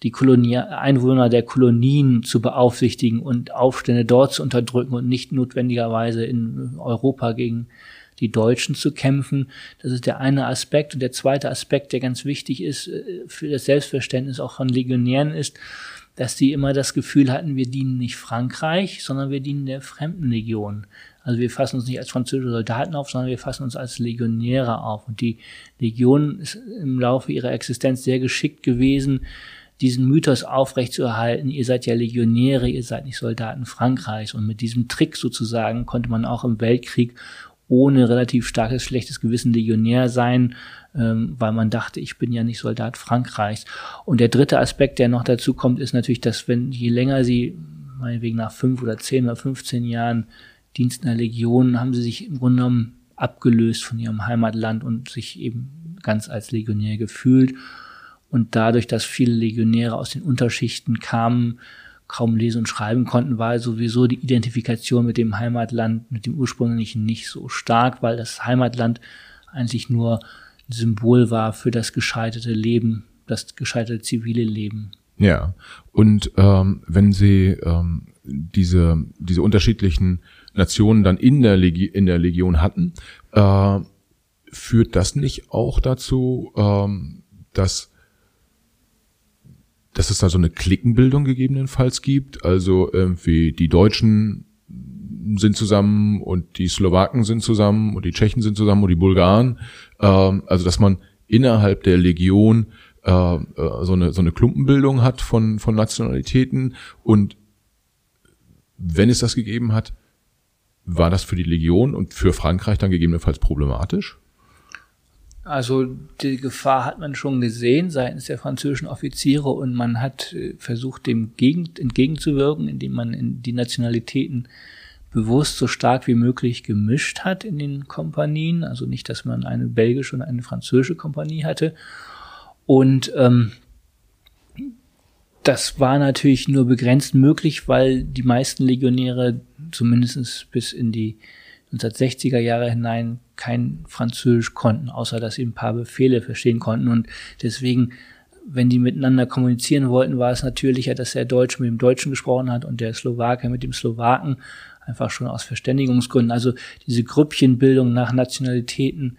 die Kolonie, Einwohner der Kolonien zu beaufsichtigen und Aufstände dort zu unterdrücken und nicht notwendigerweise in Europa gegen die Deutschen zu kämpfen. Das ist der eine Aspekt. Und der zweite Aspekt, der ganz wichtig ist äh, für das Selbstverständnis auch von Legionären ist, dass die immer das Gefühl hatten, wir dienen nicht Frankreich, sondern wir dienen der Fremdenlegion. Also wir fassen uns nicht als französische Soldaten auf, sondern wir fassen uns als Legionäre auf. Und die Legion ist im Laufe ihrer Existenz sehr geschickt gewesen, diesen Mythos aufrechtzuerhalten, ihr seid ja Legionäre, ihr seid nicht Soldaten Frankreichs. Und mit diesem Trick sozusagen konnte man auch im Weltkrieg ohne relativ starkes schlechtes Gewissen Legionär sein, ähm, weil man dachte, ich bin ja nicht Soldat Frankreichs. Und der dritte Aspekt, der noch dazu kommt, ist natürlich, dass wenn je länger sie, meinetwegen nach fünf oder zehn oder 15 Jahren Dienst in der Legion, haben sie sich im Grunde genommen abgelöst von ihrem Heimatland und sich eben ganz als Legionär gefühlt. Und dadurch, dass viele Legionäre aus den Unterschichten kamen, kaum lesen und schreiben konnten, war sowieso die Identifikation mit dem Heimatland, mit dem ursprünglichen nicht so stark, weil das Heimatland eigentlich nur ein Symbol war für das gescheiterte Leben, das gescheiterte zivile Leben. Ja, und ähm, wenn Sie ähm, diese, diese unterschiedlichen Nationen dann in der, Legi in der Legion hatten, äh, führt das nicht auch dazu, ähm, dass dass es da so eine Klickenbildung gegebenenfalls gibt. Also irgendwie die Deutschen sind zusammen und die Slowaken sind zusammen und die Tschechen sind zusammen und die Bulgaren. Ähm, also dass man innerhalb der Legion äh, äh, so eine so eine Klumpenbildung hat von von Nationalitäten und wenn es das gegeben hat, war das für die Legion und für Frankreich dann gegebenenfalls problematisch? Also die Gefahr hat man schon gesehen seitens der französischen Offiziere und man hat äh, versucht, dem entgegenzuwirken, indem man die Nationalitäten bewusst so stark wie möglich gemischt hat in den Kompanien. Also nicht, dass man eine belgische und eine französische Kompanie hatte. Und ähm, das war natürlich nur begrenzt möglich, weil die meisten Legionäre zumindest bis in die 1960er Jahre hinein kein Französisch konnten, außer dass sie ein paar Befehle verstehen konnten. Und deswegen, wenn die miteinander kommunizieren wollten, war es natürlicher, dass der Deutsche mit dem Deutschen gesprochen hat und der Slowake mit dem Slowaken, einfach schon aus Verständigungsgründen. Also diese Grüppchenbildung nach Nationalitäten,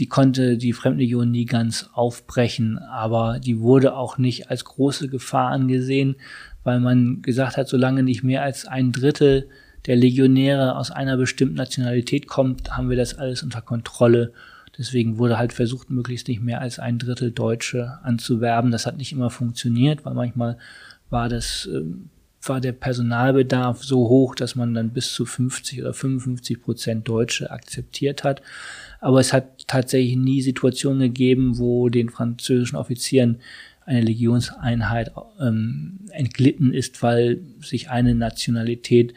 die konnte die Fremdenlegion nie ganz aufbrechen, aber die wurde auch nicht als große Gefahr angesehen, weil man gesagt hat, solange nicht mehr als ein Drittel der Legionäre aus einer bestimmten Nationalität kommt, haben wir das alles unter Kontrolle. Deswegen wurde halt versucht, möglichst nicht mehr als ein Drittel Deutsche anzuwerben. Das hat nicht immer funktioniert, weil manchmal war das äh, war der Personalbedarf so hoch, dass man dann bis zu 50 oder 55 Prozent Deutsche akzeptiert hat. Aber es hat tatsächlich nie Situationen gegeben, wo den französischen Offizieren eine Legionseinheit ähm, entglitten ist, weil sich eine Nationalität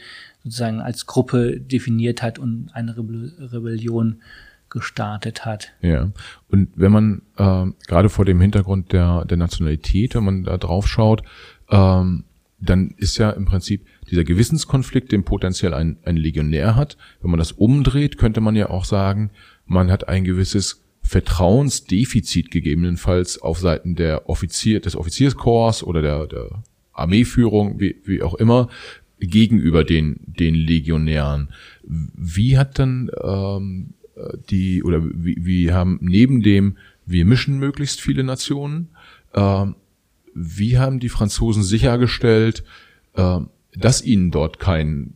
sozusagen als Gruppe definiert hat und eine Rebellion gestartet hat. Ja, und wenn man äh, gerade vor dem Hintergrund der, der Nationalität, wenn man da drauf schaut, ähm, dann ist ja im Prinzip dieser Gewissenskonflikt, den potenziell ein, ein Legionär hat. Wenn man das umdreht, könnte man ja auch sagen, man hat ein gewisses Vertrauensdefizit gegebenenfalls auf Seiten der Offizier, des Offizierskorps oder der, der Armeeführung, wie, wie auch immer, gegenüber den, den Legionären. Wie hat dann ähm, die, oder wie, wie haben neben dem, wir mischen möglichst viele Nationen, ähm, wie haben die Franzosen sichergestellt, äh, dass ihnen dort kein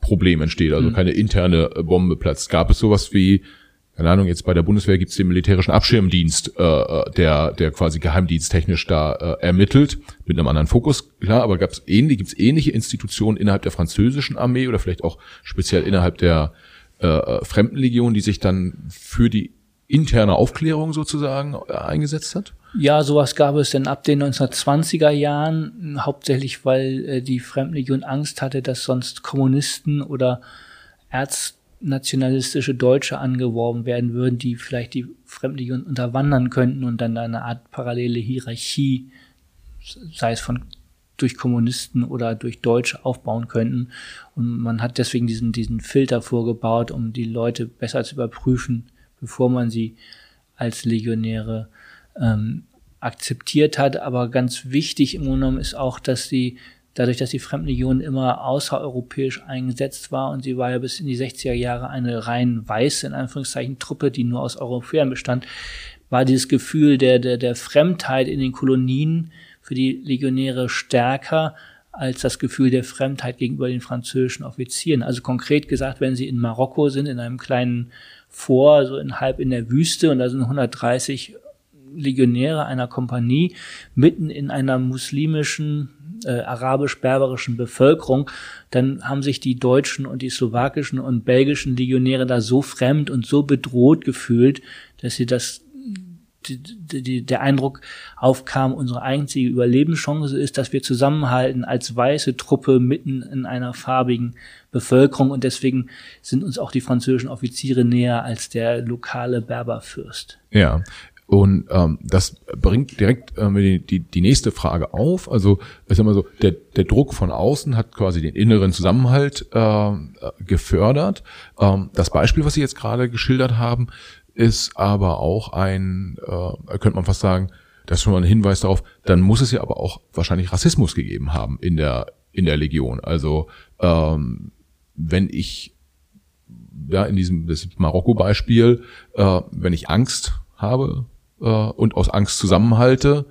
Problem entsteht, also mhm. keine interne Bombe platzt? Gab es sowas wie, keine Ahnung, jetzt bei der Bundeswehr gibt es den militärischen Abschirmdienst, äh, äh, der, der quasi geheimdiensttechnisch da äh, ermittelt, mit einem anderen Fokus, klar, aber gab es ähnlich, gibt es ähnliche Institutionen innerhalb der französischen Armee oder vielleicht auch speziell innerhalb der äh, äh Fremdenlegion, die sich dann für die interne Aufklärung sozusagen äh, eingesetzt hat? Ja, sowas gab es denn ab den 1920er Jahren, hauptsächlich weil äh, die Fremdenlegion Angst hatte, dass sonst Kommunisten oder erznationalistische Deutsche angeworben werden würden, die vielleicht die Fremdenlegion unterwandern könnten und dann eine Art parallele Hierarchie, sei es von durch Kommunisten oder durch Deutsche aufbauen könnten. Und man hat deswegen diesen, diesen Filter vorgebaut, um die Leute besser zu überprüfen, bevor man sie als Legionäre ähm, akzeptiert hat. Aber ganz wichtig im Grunde genommen ist auch, dass sie dadurch, dass die Fremdenlegion immer außereuropäisch eingesetzt war und sie war ja bis in die 60er Jahre eine rein weiße, in Anführungszeichen, Truppe, die nur aus Europäern bestand, war dieses Gefühl der, der, der Fremdheit in den Kolonien für die Legionäre stärker als das Gefühl der Fremdheit gegenüber den französischen Offizieren. Also konkret gesagt, wenn sie in Marokko sind, in einem kleinen Vor, so in halb in der Wüste und da sind 130 Legionäre einer Kompanie mitten in einer muslimischen, äh, arabisch-berberischen Bevölkerung, dann haben sich die deutschen und die slowakischen und belgischen Legionäre da so fremd und so bedroht gefühlt, dass sie das die, die, der Eindruck aufkam, unsere einzige Überlebenschance ist, dass wir zusammenhalten als weiße Truppe mitten in einer farbigen Bevölkerung und deswegen sind uns auch die französischen Offiziere näher als der lokale Berberfürst. Ja, und ähm, das bringt direkt ähm, die, die, die nächste Frage auf. Also ich sag mal so, der, der Druck von außen hat quasi den inneren Zusammenhalt äh, gefördert. Ähm, das Beispiel, was Sie jetzt gerade geschildert haben, ist aber auch ein, äh, könnte man fast sagen, das ist schon mal ein Hinweis darauf, dann muss es ja aber auch wahrscheinlich Rassismus gegeben haben in der, in der Legion. Also ähm, wenn ich ja in diesem Marokko-Beispiel, äh, wenn ich Angst habe äh, und aus Angst zusammenhalte.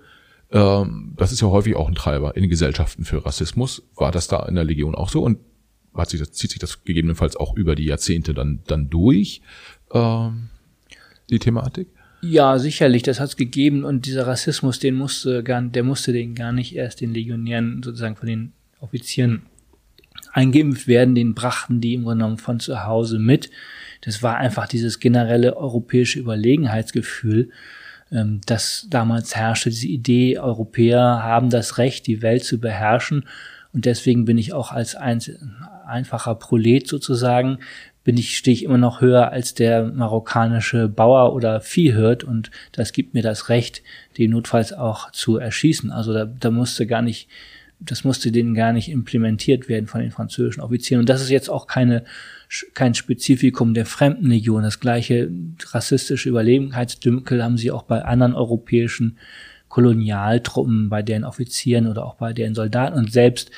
Ähm, das ist ja häufig auch ein Treiber in Gesellschaften für Rassismus. War das da in der Legion auch so? Und hat sich das, zieht sich das gegebenenfalls auch über die Jahrzehnte dann, dann durch, ähm, die Thematik? Ja, sicherlich, das hat es gegeben und dieser Rassismus, den musste gar, der musste den gar nicht erst den Legionären sozusagen von den Offizieren eingeimpft werden, den brachten die im Grunde genommen von zu Hause mit. Das war einfach dieses generelle europäische Überlegenheitsgefühl, ähm, das damals herrschte, diese Idee, Europäer haben das Recht, die Welt zu beherrschen. Und deswegen bin ich auch als ein, einfacher Prolet sozusagen, bin ich, stehe ich immer noch höher als der marokkanische Bauer oder Viehhirt und das gibt mir das Recht, den notfalls auch zu erschießen. Also da, da musste gar nicht das musste denen gar nicht implementiert werden von den französischen Offizieren. Und das ist jetzt auch keine, kein Spezifikum der Fremdenlegion. Das gleiche rassistische Überlegenheitsdünkel haben sie auch bei anderen europäischen Kolonialtruppen, bei deren Offizieren oder auch bei deren Soldaten. Und selbst,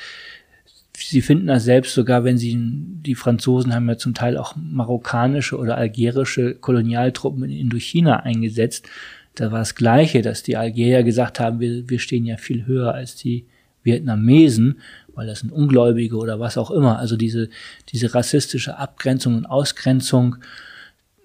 sie finden das selbst sogar, wenn sie, die Franzosen haben ja zum Teil auch marokkanische oder algerische Kolonialtruppen in Indochina eingesetzt. Da war das Gleiche, dass die Algerier gesagt haben, wir, wir stehen ja viel höher als die Vietnamesen, weil das sind Ungläubige oder was auch immer. Also diese, diese rassistische Abgrenzung und Ausgrenzung,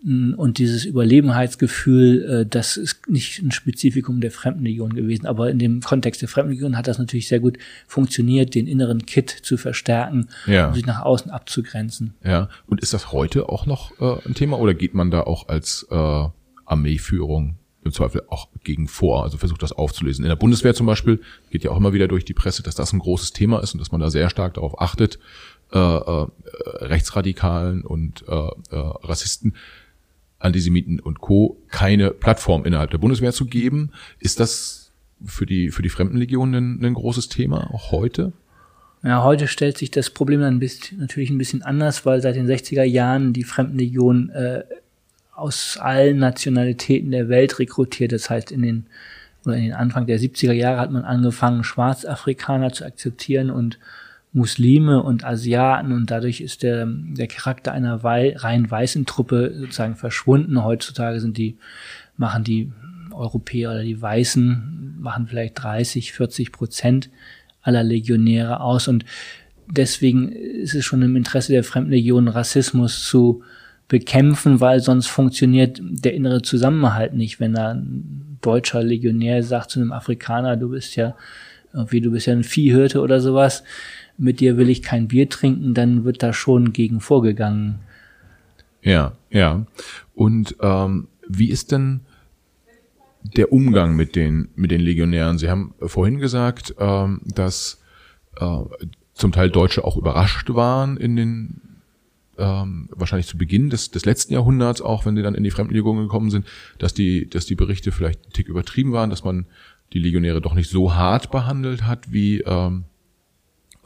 Und dieses Überlebenheitsgefühl, äh, das ist nicht ein Spezifikum der Fremdenlegion gewesen. Aber in dem Kontext der Fremdenlegion hat das natürlich sehr gut funktioniert, den inneren Kit zu verstärken, Ja. um sich nach außen abzugrenzen. Ja. Und ist das heute auch noch äh, ein Thema oder geht man da auch als äh, Armeeführung im Zweifel auch gegen vor? Also versucht das aufzulösen. In der Bundeswehr zum Beispiel geht ja auch immer wieder durch die Presse, dass das ein großes Thema ist und dass man da sehr stark darauf achtet, äh, äh, Rechtsradikalen und äh, äh, Rassisten, Antisemiten und Co. keine Plattform innerhalb der Bundeswehr zu geben. Ist das für die, für die Fremdenlegion ein, ein großes Thema, auch heute? Ja, heute stellt sich das Problem dann ein bisschen, natürlich ein bisschen anders, weil seit den 60er Jahren die Fremdenlegion äh, aus allen Nationalitäten der Welt rekrutiert. Das heißt, in den, oder in den Anfang der 70er Jahre hat man angefangen, Schwarzafrikaner zu akzeptieren und Muslime und Asiaten und dadurch ist der, der Charakter einer wei rein weißen Truppe sozusagen verschwunden. Heutzutage sind die, machen die Europäer oder die Weißen, machen vielleicht 30, 40 Prozent aller Legionäre aus und deswegen ist es schon im Interesse der Fremdenlegion, Rassismus zu bekämpfen, weil sonst funktioniert der innere Zusammenhalt nicht, wenn da ein deutscher Legionär sagt zu einem Afrikaner, du bist ja irgendwie, du bist ja ein Viehhirte oder sowas, mit dir will ich kein Bier trinken, dann wird da schon gegen vorgegangen. Ja, ja. Und ähm, wie ist denn der Umgang mit den mit den Legionären? Sie haben vorhin gesagt, ähm, dass äh, zum Teil Deutsche auch überrascht waren in den ähm, wahrscheinlich zu Beginn des, des letzten Jahrhunderts, auch wenn sie dann in die Fremdenlegion gekommen sind, dass die dass die Berichte vielleicht ein Tick übertrieben waren, dass man die Legionäre doch nicht so hart behandelt hat, wie ähm,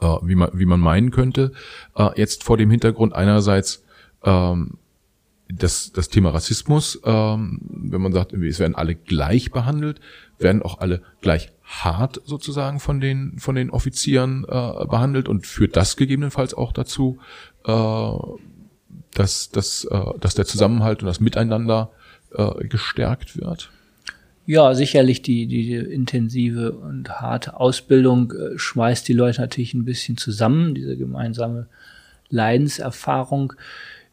äh, wie man wie man meinen könnte. Äh, jetzt vor dem Hintergrund einerseits ähm, das, das Thema Rassismus, ähm, wenn man sagt, es werden alle gleich behandelt, werden auch alle gleich hart sozusagen von den von den Offizieren äh, behandelt und führt das gegebenenfalls auch dazu, äh, dass, dass, äh, dass der Zusammenhalt und das Miteinander äh, gestärkt wird. Ja, sicherlich die, die intensive und harte Ausbildung äh, schmeißt die Leute natürlich ein bisschen zusammen, diese gemeinsame Leidenserfahrung.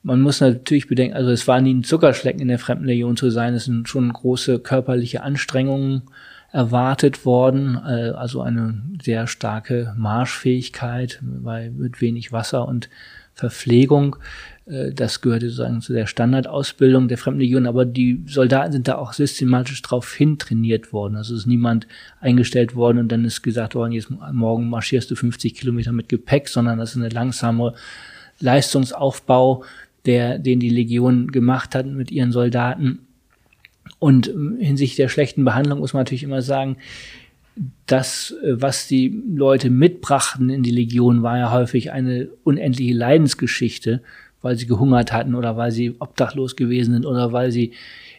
Man muss natürlich bedenken, also es war nie ein Zuckerschlecken in der Fremdenlegion zu sein, es sind schon große körperliche Anstrengungen erwartet worden, äh, also eine sehr starke Marschfähigkeit bei, mit wenig Wasser und Verpflegung. Äh, Das gehörte sozusagen zu der Standardausbildung der Fremdenlegion, aber die Soldaten sind da auch systematisch drauf hin trainiert worden. Also ist niemand eingestellt worden und dann ist gesagt worden, jetzt morgen marschierst du 50 Kilometer mit Gepäck, sondern das ist eine langsame Leistungsaufbau, der, den die Legion gemacht hat mit ihren Soldaten. Und ähm, hinsichtlich der schlechten Behandlung muss man natürlich immer sagen, das, äh, was die Leute mitbrachten in die Legion, war ja häufig eine unendliche Leidensgeschichte, weil sie gehungert hatten oder weil sie obdachlos gewesen sind oder weil sie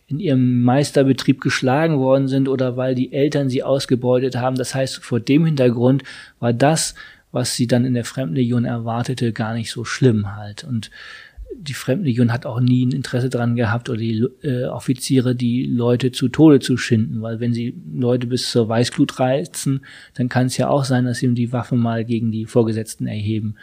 in ihrem Meisterbetrieb geschlagen worden sind oder weil die Eltern sie ausgebeutet haben. Das heißt, vor dem Hintergrund war das, was sie dann in der Fremdenlegion erwartete, gar nicht so schlimm halt. Und die Fremdenlegion hat auch nie ein Interesse daran gehabt oder die äh, Offiziere, die Leute zu Tode zu schinden, weil wenn sie Leute bis zur Weißglut reizen, dann kann es ja auch sein, dass sie die Waffe mal gegen die Vorgesetzten erheben.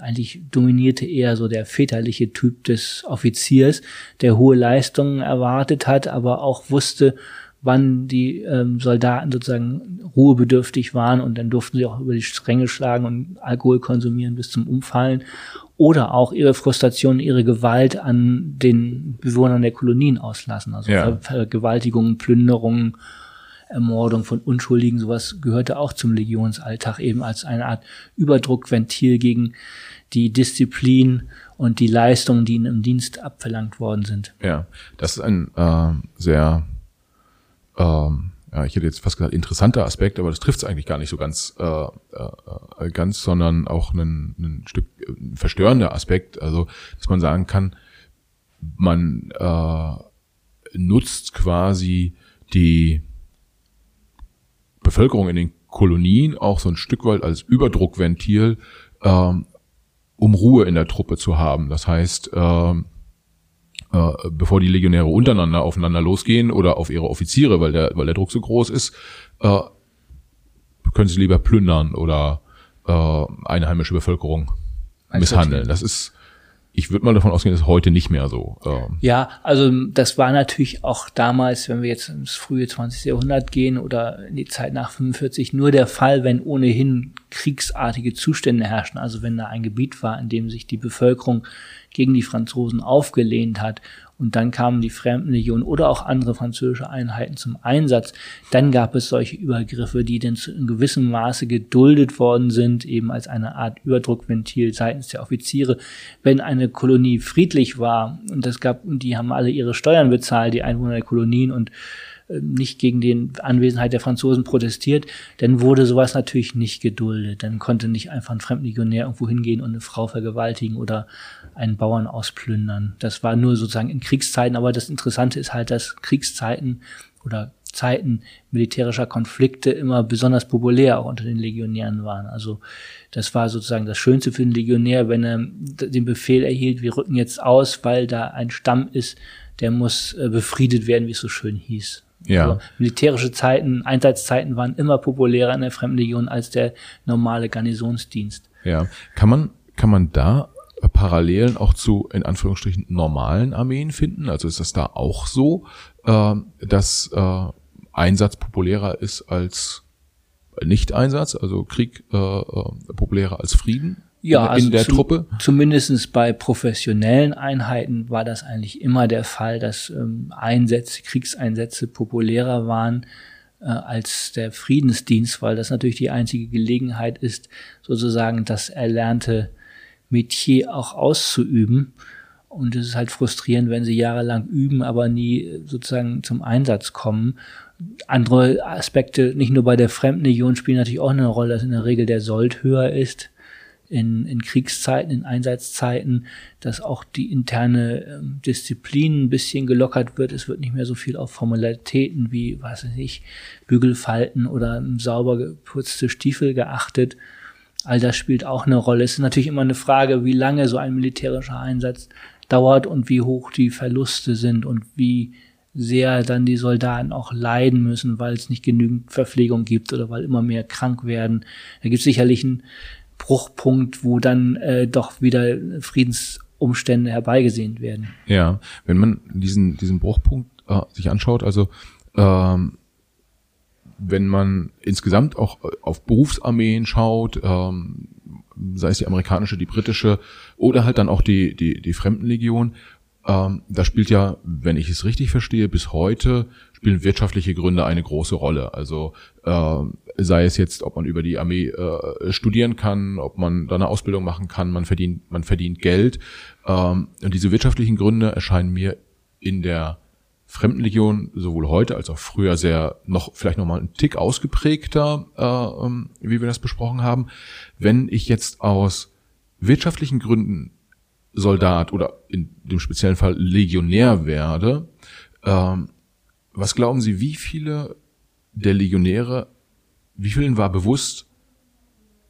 Eigentlich dominierte eher so der väterliche Typ des Offiziers, der hohe Leistungen erwartet hat, aber auch wusste, wann die ähm, Soldaten sozusagen ruhebedürftig waren und dann durften sie auch über die Stränge schlagen und Alkohol konsumieren bis zum Umfallen oder auch ihre Frustration, ihre Gewalt an den Bewohnern der Kolonien auslassen. Also Ja. Ver Vergewaltigungen, Plünderungen, Ermordung von Unschuldigen, sowas gehörte auch zum Legionsalltag eben als eine Art Überdruckventil gegen die Disziplin und die Leistungen, die ihnen im Dienst abverlangt worden sind. Ja, das ist ein äh, sehr, ähm, ja, ich hätte jetzt fast gesagt interessanter Aspekt, aber das trifft es eigentlich gar nicht so ganz, äh, äh, ganz, sondern auch ein, ein Stück äh, ein verstörender Aspekt. Also, dass man sagen kann, man äh, nutzt quasi die Bevölkerung in den Kolonien auch so ein Stück weit als Überdruckventil, ähm, um Ruhe in der Truppe zu haben. Das heißt, ähm, äh, bevor die Legionäre untereinander aufeinander losgehen oder auf ihre Offiziere, weil der, weil der Druck so groß ist, äh, können sie lieber plündern oder äh, einheimische Bevölkerung misshandeln. Das ist ich würde mal davon ausgehen, das ist heute nicht mehr so. Ähm. Ja, also das war natürlich auch damals, wenn wir jetzt ins frühe 20. Jahrhundert gehen oder in die Zeit nach 45, nur der Fall, wenn ohnehin kriegsartige Zustände herrschen. Also wenn da ein Gebiet war, in dem sich die Bevölkerung gegen die Franzosen aufgelehnt hat und dann kamen die Fremdenlegion oder auch andere französische Einheiten zum Einsatz. Dann gab es solche Übergriffe, die dann in gewissem Maße geduldet worden sind, eben als eine Art Überdruckventil seitens der Offiziere. Wenn eine Kolonie friedlich war und es gab, die haben alle ihre Steuern bezahlt, die Einwohner der Kolonien und nicht gegen die Anwesenheit der Franzosen protestiert, dann wurde sowas natürlich nicht geduldet. Dann konnte nicht einfach ein Fremdlegionär irgendwo hingehen und eine Frau vergewaltigen oder einen Bauern ausplündern. Das war nur sozusagen in Kriegszeiten, aber das Interessante ist halt, dass Kriegszeiten oder Zeiten militärischer Konflikte immer besonders populär auch unter den Legionären waren. Also das war sozusagen das Schönste für den Legionär, wenn er den Befehl erhielt, wir rücken jetzt aus, weil da ein Stamm ist, der muss äh, befriedet werden, wie es so schön hieß. Ja. Also militärische Zeiten, Einsatzzeiten waren immer populärer in der Fremdenlegion als der normale Garnisonsdienst. Ja. Kann man, kann man da Parallelen auch zu, in Anführungsstrichen, normalen Armeen finden? Also ist das da auch so, äh, dass äh, Einsatz populärer ist als Nicht-Einsatz, also Krieg äh, äh populärer als Frieden? Ja, also in der zum, Truppe? Zumindestens bei professionellen Einheiten war das eigentlich immer der Fall, dass ähm, Einsätze, Kriegseinsätze populärer waren äh, als der Friedensdienst, weil das natürlich die einzige Gelegenheit ist, sozusagen das erlernte Metier auch auszuüben. Und es ist halt frustrierend, wenn sie jahrelang üben, aber nie sozusagen zum Einsatz kommen. Andere Aspekte, nicht nur bei der Fremdenlegion, spielen natürlich auch eine Rolle, dass in der Regel der Sold höher ist in, in Kriegszeiten, in Einsatzzeiten, dass auch die interne ähm, Disziplin ein bisschen gelockert wird. Es wird nicht mehr so viel auf Formalitäten wie, weiß ich, Bügelfalten oder sauber geputzte Stiefel geachtet. All das spielt auch eine Rolle. Es ist natürlich immer eine Frage, wie lange so ein militärischer Einsatz dauert und wie hoch die Verluste sind und wie sehr dann die Soldaten auch leiden müssen, weil es nicht genügend Verpflegung gibt oder weil immer mehr krank werden. Da gibt es sicherlich ein Bruchpunkt, wo dann äh, doch wieder Friedensumstände herbeigesehnt werden. Ja, wenn man diesen, diesen Bruchpunkt äh, sich anschaut, also ähm, wenn man insgesamt auch auf Berufsarmeen schaut, ähm, sei es die amerikanische, die britische oder halt dann auch die, die, die Fremdenlegion, ähm, da spielt ja, wenn ich es richtig verstehe, bis heute spielen wirtschaftliche Gründe eine große Rolle. Also äh, sei es jetzt, ob man über die Armee äh, studieren kann, ob man da eine Ausbildung machen kann, man verdient, man verdient Geld. Ähm, und diese wirtschaftlichen Gründe erscheinen mir in der Fremdenlegion sowohl heute als auch früher sehr noch vielleicht noch mal ein Tick ausgeprägter, äh, ähm, wie wir das besprochen haben. Wenn ich jetzt aus wirtschaftlichen Gründen Soldat oder in dem speziellen Fall Legionär werde, ähm, was glauben Sie, wie viele der Legionäre, wie vielen war bewusst,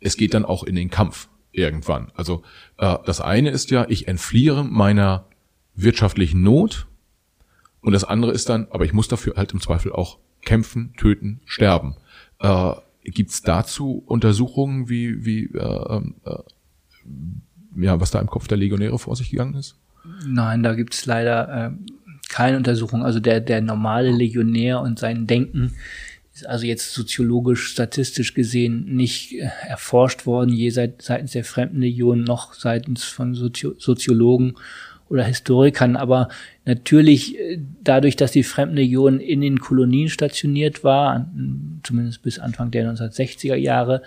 es geht dann auch in den Kampf irgendwann? Also äh, das eine ist ja, ich entfliehe meiner wirtschaftlichen Not und das andere ist dann, aber ich muss dafür halt im Zweifel auch kämpfen, töten, sterben. Äh, Gibt es dazu Untersuchungen, wie, wie äh, äh, ja, was da im Kopf der Legionäre vor sich gegangen ist? Nein, da gibt es leider äh, keine Untersuchung. Also der, der normale Legionär und sein Denken ist also jetzt soziologisch, statistisch gesehen nicht äh, erforscht worden, je seit, seitens der Fremdenlegion noch seitens von Sozio Soziologen oder Historikern. Aber natürlich äh, dadurch, dass die Fremdenlegion in den Kolonien stationiert war, zumindest bis Anfang der 1960er Jahre,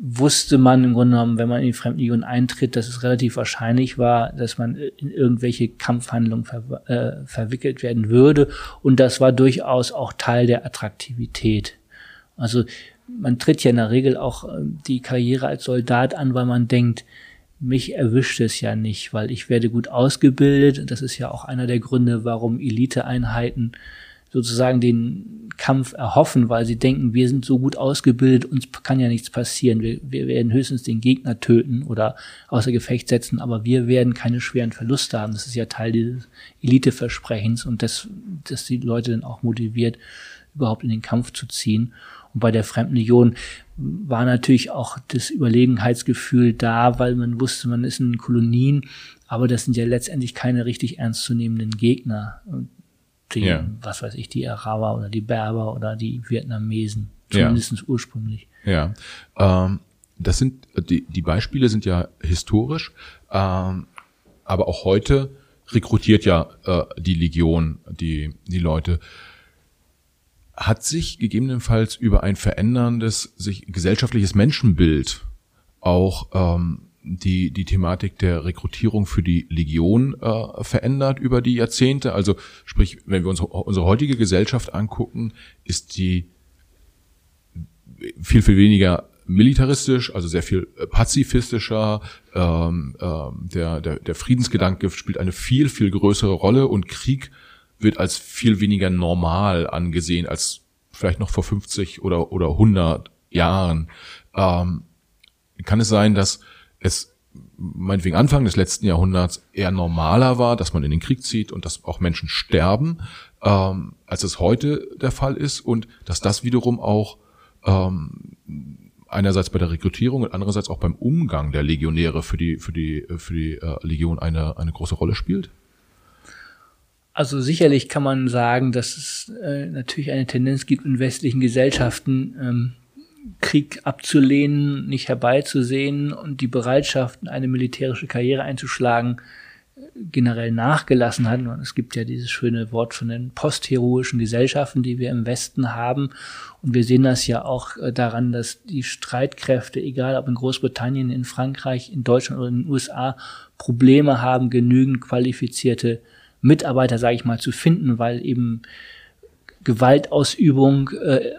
wusste man im Grunde genommen, wenn man in die Fremdenlegion eintritt, dass es relativ wahrscheinlich war, dass man in irgendwelche Kampfhandlungen ver äh, verwickelt werden würde. Und das war durchaus auch Teil der Attraktivität. Also man tritt ja in der Regel auch äh, die Karriere als Soldat an, weil man denkt, mich erwischt es ja nicht, weil ich werde gut ausgebildet. Das ist ja auch einer der Gründe, warum Eliteeinheiten sozusagen den Kampf erhoffen, weil sie denken, wir sind so gut ausgebildet, uns kann ja nichts passieren. Wir, wir werden höchstens den Gegner töten oder außer Gefecht setzen, aber wir werden keine schweren Verluste haben. Das ist ja Teil dieses Eliteversprechens und das, das die Leute dann auch motiviert, überhaupt in den Kampf zu ziehen. Und bei der Fremdenlegion war natürlich auch das Überlegenheitsgefühl da, weil man wusste, man ist in Kolonien, aber das sind ja letztendlich keine richtig ernstzunehmenden Gegner. Die, ja. was weiß ich, die Araber oder die Berber oder die Vietnamesen, zumindest ja. ursprünglich. Ja, ähm, das sind die, die Beispiele sind ja historisch, ähm, aber auch heute rekrutiert ja äh, die Legion die die Leute hat sich gegebenenfalls über ein veränderndes, sich gesellschaftliches Menschenbild auch ähm, die, die Thematik der Rekrutierung für die Legion äh, verändert über die Jahrzehnte. Also sprich, wenn wir uns unsere heutige Gesellschaft angucken, ist die viel, viel weniger militaristisch, also sehr viel äh, pazifistischer. Ähm, ähm, der, der, der Friedensgedanke spielt eine viel, viel größere Rolle und Krieg wird als viel weniger normal angesehen als vielleicht noch vor 50 oder, oder 100 Jahren. Ähm, kann es sein, dass es meinetwegen Anfang des letzten Jahrhunderts eher normaler war, dass man in den Krieg zieht und dass auch Menschen sterben, ähm, als es heute der Fall ist und dass das wiederum auch ähm, einerseits bei der Rekrutierung und andererseits auch beim Umgang der Legionäre für die für die für die äh, Legion eine eine große Rolle spielt? Also sicherlich kann man sagen, dass es äh, natürlich eine Tendenz gibt in westlichen Gesellschaften, ähm, Krieg abzulehnen, nicht herbeizusehen und die Bereitschaft, eine militärische Karriere einzuschlagen, generell nachgelassen hat. Und es gibt ja dieses schöne Wort von den postheroischen Gesellschaften, die wir im Westen haben. Und wir sehen das ja auch äh, daran, dass die Streitkräfte, egal ob in Großbritannien, in Frankreich, in Deutschland oder in den USA, Probleme haben, genügend qualifizierte Mitarbeiter, sage ich mal, zu finden, weil eben Gewaltausübung äh,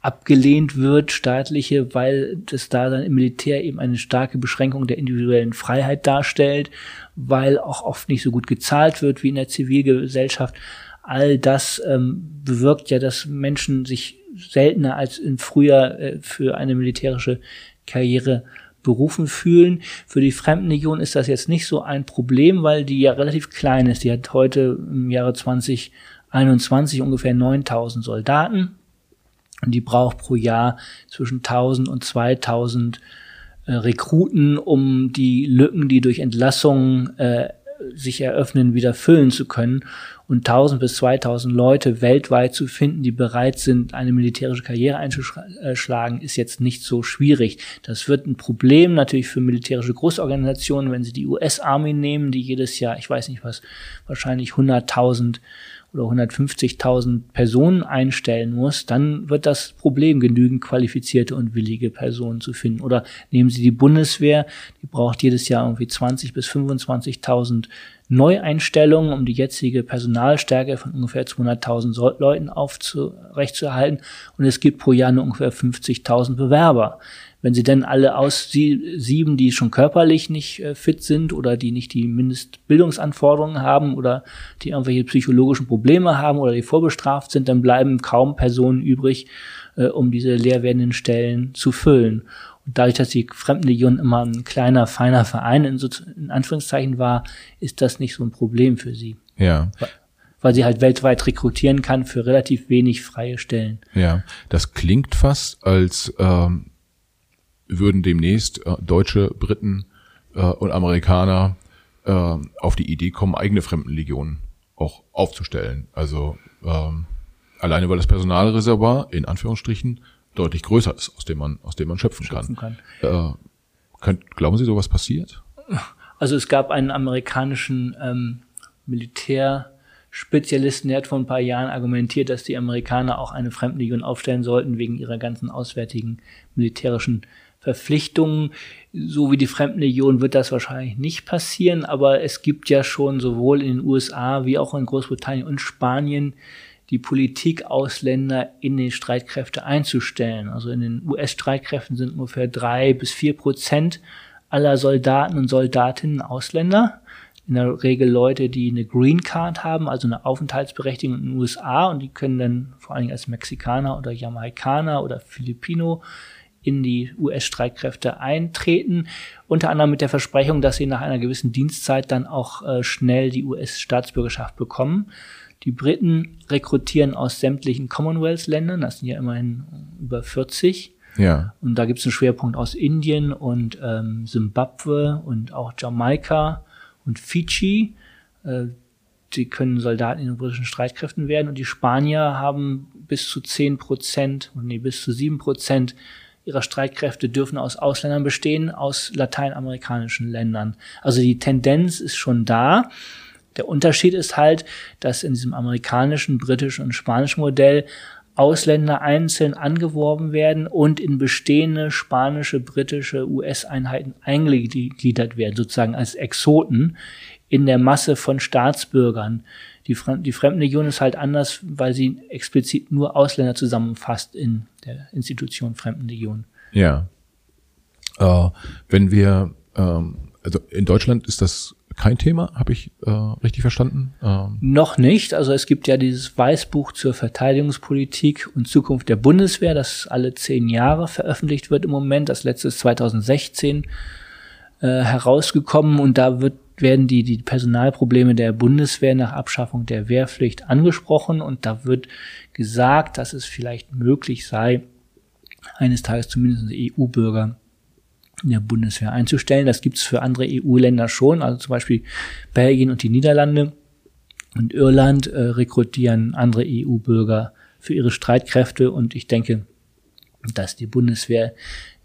abgelehnt wird, staatliche, weil das da dann im Militär eben eine starke Beschränkung der individuellen Freiheit darstellt, weil auch oft nicht so gut gezahlt wird wie in der Zivilgesellschaft. All das ähm, bewirkt ja, dass Menschen sich seltener als in früher äh, für eine militärische Karriere berufen fühlen. Für die Fremdenlegion ist das jetzt nicht so ein Problem, weil die ja relativ klein ist. Die hat heute im Jahre 2021 ungefähr 9000 Soldaten und die braucht pro Jahr zwischen 1000 und 2000 äh, Rekruten, um die Lücken, die durch Entlassungen äh, sich eröffnen, wieder füllen zu können und 1000 bis 2000 Leute weltweit zu finden, die bereit sind, eine militärische Karriere einzuschlagen, ist jetzt nicht so schwierig. Das wird ein Problem natürlich für militärische Großorganisationen, wenn sie die US-Army nehmen, die jedes Jahr, ich weiß nicht was, wahrscheinlich 100.000 oder 150.000 Personen einstellen muss, dann wird das Problem, genügend qualifizierte und willige Personen zu finden. Oder nehmen Sie die Bundeswehr, die braucht jedes Jahr irgendwie 20 bis 25.000 Neueinstellungen, um die jetzige Personalstärke von ungefähr 200.000 Leuten aufrechtzuerhalten. Und es gibt pro Jahr nur ungefähr 50.000 Bewerber. Wenn sie denn alle aus sieben, die schon körperlich nicht äh, fit sind oder die nicht die Mindestbildungsanforderungen haben oder die irgendwelche psychologischen Probleme haben oder die vorbestraft sind, dann bleiben kaum Personen übrig, äh, um diese leer werdenden Stellen zu füllen. Und dadurch, dass die Fremdenlegion immer ein kleiner, feiner Verein in, so, in Anführungszeichen war, ist das nicht so ein Problem für sie. Ja weil sie halt weltweit rekrutieren kann für relativ wenig freie Stellen. Ja, das klingt fast, als ähm, würden demnächst äh, Deutsche, Briten äh, und Amerikaner äh, auf die Idee kommen, eigene Fremdenlegionen auch aufzustellen. Also ähm, alleine weil das Personalreservoir in Anführungsstrichen deutlich größer ist, aus dem man aus dem man schöpfen, schöpfen kann. kann. Äh, könnt, glauben Sie, sowas passiert? Also es gab einen amerikanischen ähm, Militärspezialisten, der hat vor ein paar Jahren argumentiert, dass die Amerikaner auch eine Fremdenlegion aufstellen sollten wegen ihrer ganzen auswärtigen militärischen Verpflichtungen. So wie die Fremdenlegion wird das wahrscheinlich nicht passieren, aber es gibt ja schon sowohl in den USA wie auch in Großbritannien und Spanien die Politik, Ausländer in den Streitkräfte einzustellen. Also in den US-Streitkräften sind ungefähr drei bis vier Prozent aller Soldaten und Soldatinnen Ausländer. In der Regel Leute, die eine Green Card haben, also eine Aufenthaltsberechtigung in den USA und die können dann vor allen Dingen als Mexikaner oder Jamaikaner oder Filipino in die US-Streitkräfte eintreten, unter anderem mit der Versprechung, dass sie nach einer gewissen Dienstzeit dann auch äh, schnell die US-Staatsbürgerschaft bekommen. Die Briten rekrutieren aus sämtlichen Commonwealth-Ländern, das sind ja immerhin über 40. Ja. Und da gibt es einen Schwerpunkt aus Indien und ähm, Zimbabwe und auch Jamaika und Fidschi. Äh, die können Soldaten in den britischen Streitkräften werden und die Spanier haben bis zu zehn Prozent, nee, bis zu sieben Prozent ihrer Streitkräfte dürfen aus Ausländern bestehen, aus lateinamerikanischen Ländern. Also die Tendenz ist schon da. Der Unterschied ist halt, dass in diesem amerikanischen, britischen und spanischen Modell Ausländer einzeln angeworben werden und in bestehende spanische, britische, US-Einheiten eingegliedert werden, sozusagen als Exoten in der Masse von Staatsbürgern. Die, Fre die Fremdenlegion ist halt anders, weil sie explizit nur Ausländer zusammenfasst in der Institution Fremdenlegion. Ja. Äh, wenn wir, ähm, also in Deutschland ist das kein Thema, habe ich äh, richtig verstanden? Ähm. Noch nicht. Also es gibt ja dieses Weißbuch zur Verteidigungspolitik und Zukunft der Bundeswehr, das alle zehn Jahre veröffentlicht wird im Moment. Das letzte ist 2016 äh, herausgekommen und da wird werden die, die Personalprobleme der Bundeswehr nach Abschaffung der Wehrpflicht angesprochen und da wird gesagt, dass es vielleicht möglich sei, eines Tages zumindest EU-Bürger in der Bundeswehr einzustellen. Das gibt es für andere EU-Länder schon, also zum Beispiel Belgien und die Niederlande und Irland äh, rekrutieren andere EU-Bürger für ihre Streitkräfte und ich denke, dass die Bundeswehr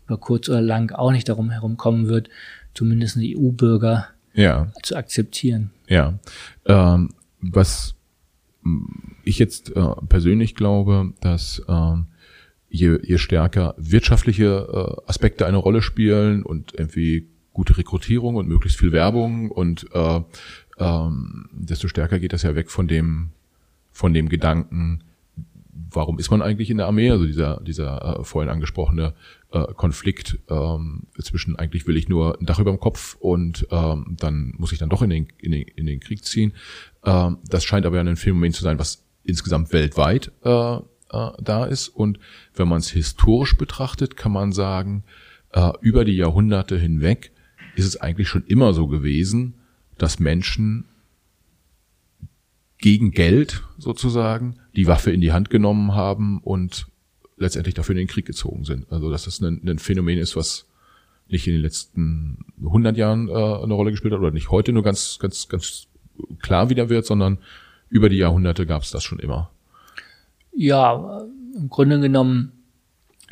über kurz oder lang auch nicht darum herumkommen wird, zumindest EU-Bürger ja. zu akzeptieren. Ja. Ähm, was ich jetzt äh, persönlich glaube, dass ähm, je, je stärker wirtschaftliche äh, Aspekte eine Rolle spielen und irgendwie gute Rekrutierung und möglichst viel Werbung und äh, ähm, desto stärker geht das ja weg von dem von dem Gedanken, warum ist man eigentlich in der Armee? Also dieser dieser äh, vorhin angesprochene äh, Konflikt ähm, zwischen eigentlich will ich nur ein Dach über dem Kopf und ähm, dann muss ich dann doch in den in den, in den Krieg ziehen. Ähm, das scheint aber ja ein Phänomen zu sein, was insgesamt weltweit äh, äh, da ist. Und wenn man es historisch betrachtet, kann man sagen, äh, über die Jahrhunderte hinweg ist es eigentlich schon immer so gewesen, dass Menschen gegen Geld sozusagen die Waffe in die Hand genommen haben und letztendlich dafür in den Krieg gezogen sind. Also dass das ein, ein Phänomen ist, was nicht in den letzten 100 Jahren äh, eine Rolle gespielt hat oder nicht heute nur ganz ganz ganz klar wieder wird, sondern über die Jahrhunderte gab es das schon immer. Ja, im Grunde genommen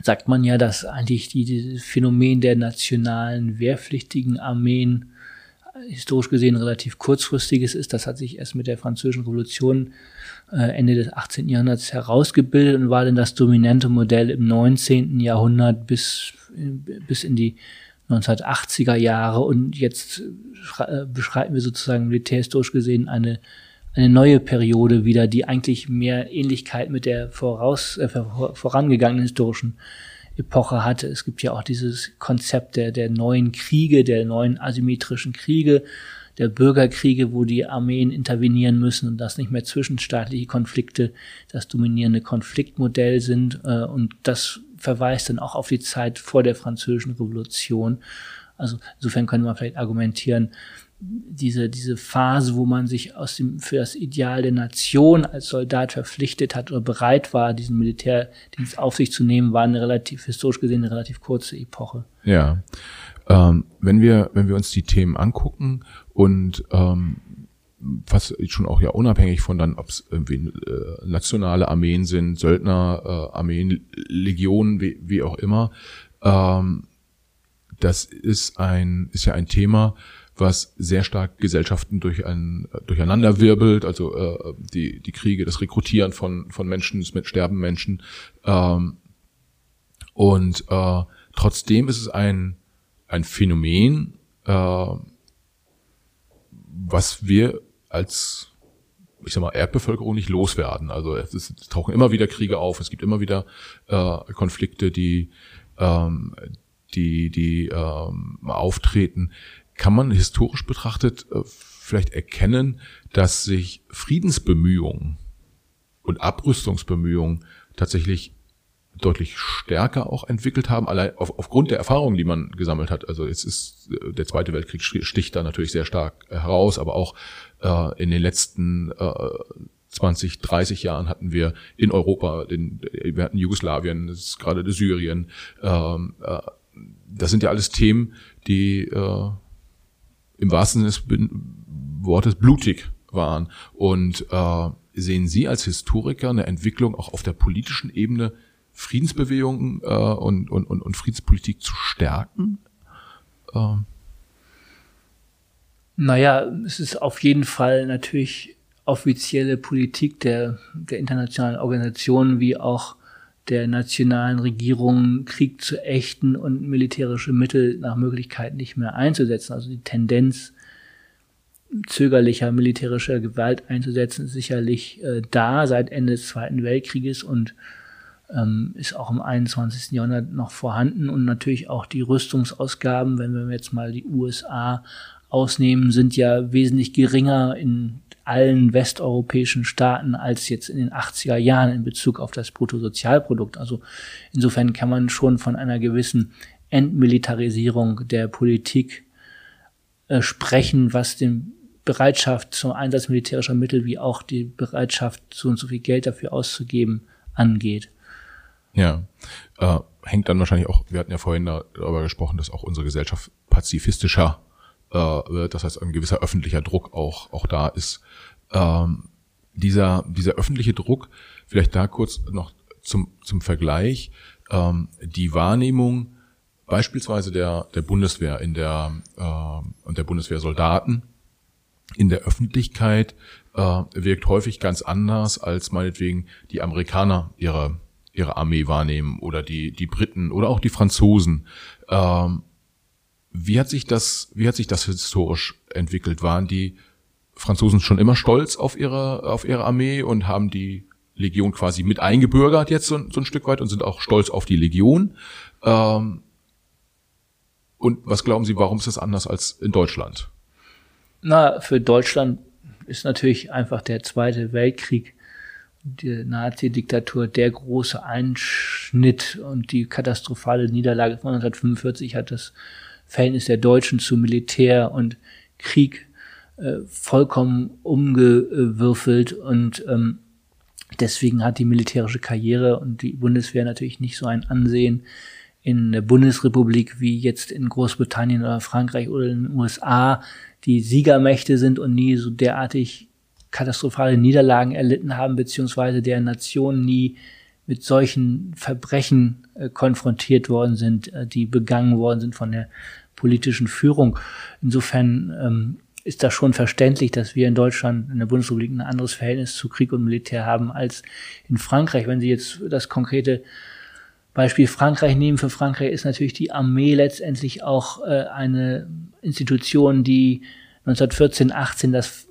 sagt man ja, dass eigentlich die, dieses Phänomen der nationalen wehrpflichtigen Armeen historisch gesehen relativ kurzfristiges ist. Das hat sich erst mit der Französischen Revolution äh, Ende des 18. Jahrhunderts herausgebildet und war dann das dominante Modell im 19. Jahrhundert bis, bis in die 1980er Jahre. Und jetzt äh, beschreiten wir sozusagen militärhistorisch gesehen eine eine neue Periode wieder, die eigentlich mehr Ähnlichkeit mit der voraus, äh, vorangegangenen historischen Epoche hatte. Es gibt ja auch dieses Konzept der, der neuen Kriege, der neuen asymmetrischen Kriege, der Bürgerkriege, wo die Armeen intervenieren müssen und das nicht mehr zwischenstaatliche Konflikte das dominierende Konfliktmodell sind. Äh, und das verweist dann auch auf die Zeit vor der Französischen Revolution. Also insofern könnte man vielleicht argumentieren, diese, diese Phase, wo man sich aus dem, für das Ideal der Nation als Soldat verpflichtet hat oder bereit war, diesen Militärdienst auf sich zu nehmen, war eine relativ, historisch gesehen, eine relativ kurze Epoche. Ja. Ähm, wenn wir, wenn wir uns die Themen angucken und, ähm, was schon auch ja unabhängig von dann, ob es irgendwie äh, nationale Armeen sind, Söldner, äh, Armeen, Legionen, wie, wie auch immer, ähm, das ist ein, ist ja ein Thema, was sehr stark Gesellschaften durch ein, durcheinander wirbelt, also äh, die, die Kriege, das Rekrutieren von, von Menschen, mit sterben Menschen. Ähm, und äh, trotzdem ist es ein, ein Phänomen, äh, was wir als ich sag mal, Erdbevölkerung nicht loswerden. Also es, ist, es tauchen immer wieder Kriege auf, es gibt immer wieder äh, Konflikte, die, ähm, die, die ähm, auftreten kann man historisch betrachtet äh, vielleicht erkennen, dass sich Friedensbemühungen und Abrüstungsbemühungen tatsächlich deutlich stärker auch entwickelt haben, allein auf, aufgrund der Erfahrungen, die man gesammelt hat. Also jetzt ist äh, der Zweite Weltkrieg sticht da natürlich sehr stark heraus, aber auch äh, in den letzten äh, 20, 30 Jahren hatten wir in Europa, den, wir hatten Jugoslawien, das ist gerade Syrien. Ähm, äh, das sind ja alles Themen, die äh, im wahrsten Sinne des Wortes blutig waren. Und äh, sehen Sie als Historiker eine Entwicklung auch auf der politischen Ebene, Friedensbewegungen äh, und, und, und, und Friedenspolitik zu stärken? Ähm. Naja, es ist auf jeden Fall natürlich offizielle Politik der, der internationalen Organisationen wie auch der nationalen Regierungen, Krieg zu ächten und militärische Mittel nach Möglichkeit nicht mehr einzusetzen. Also die Tendenz zögerlicher militärischer Gewalt einzusetzen ist sicherlich äh, da seit Ende des Zweiten Weltkrieges und ähm, ist auch im 21. Jahrhundert noch vorhanden und natürlich auch die Rüstungsausgaben, wenn wir jetzt mal die USA ausnehmen, sind ja wesentlich geringer in allen westeuropäischen Staaten als jetzt in den 80er Jahren in Bezug auf das Bruttosozialprodukt. Also insofern kann man schon von einer gewissen Entmilitarisierung der Politik äh, sprechen, was den Bereitschaft zum Einsatz militärischer Mittel wie auch die Bereitschaft, so und so viel Geld dafür auszugeben, angeht. Ja, äh, hängt dann wahrscheinlich auch, wir hatten ja vorhin darüber gesprochen, dass auch unsere Gesellschaft pazifistischer äh, wird, das heißt ein gewisser öffentlicher Druck auch, auch da ist. Ähm, dieser, dieser öffentliche Druck, vielleicht da kurz noch zum, zum Vergleich, ähm, die Wahrnehmung beispielsweise der, der Bundeswehr in der, äh, und der Bundeswehrsoldaten in der Öffentlichkeit äh, wirkt häufig ganz anders, als meinetwegen die Amerikaner ihre, ihre Armee wahrnehmen oder die, die Briten oder auch die Franzosen. Ähm, wie hat sich das, wie hat sich das historisch entwickelt? Waren die Franzosen schon immer stolz auf ihre, auf ihre Armee und haben die Legion quasi mit eingebürgert jetzt so, so ein Stück weit und sind auch stolz auf die Legion? Ähm, und was glauben Sie, warum ist das anders als in Deutschland? Na, für Deutschland ist natürlich einfach der Zweite Weltkrieg, die Nazi-Diktatur, der große Einschnitt und die katastrophale Niederlage von 1945 hat das Verhältnis der Deutschen zu Militär und Krieg äh, vollkommen umgewürfelt und ähm, deswegen hat die militärische Karriere und die Bundeswehr natürlich nicht so ein Ansehen in der Bundesrepublik wie jetzt in Großbritannien oder Frankreich oder in den USA, die Siegermächte sind und nie so derartig katastrophale Niederlagen erlitten haben, beziehungsweise der Nation nie mit solchen Verbrechen äh, konfrontiert worden sind, äh, die begangen worden sind von der politischen Führung. Insofern ähm, ist das schon verständlich, dass wir in Deutschland, in der Bundesrepublik, ein anderes Verhältnis zu Krieg und Militär haben als in Frankreich. Wenn Sie jetzt das konkrete Beispiel Frankreich nehmen, für Frankreich ist natürlich die Armee letztendlich auch äh, eine Institution, die 1914, 18 das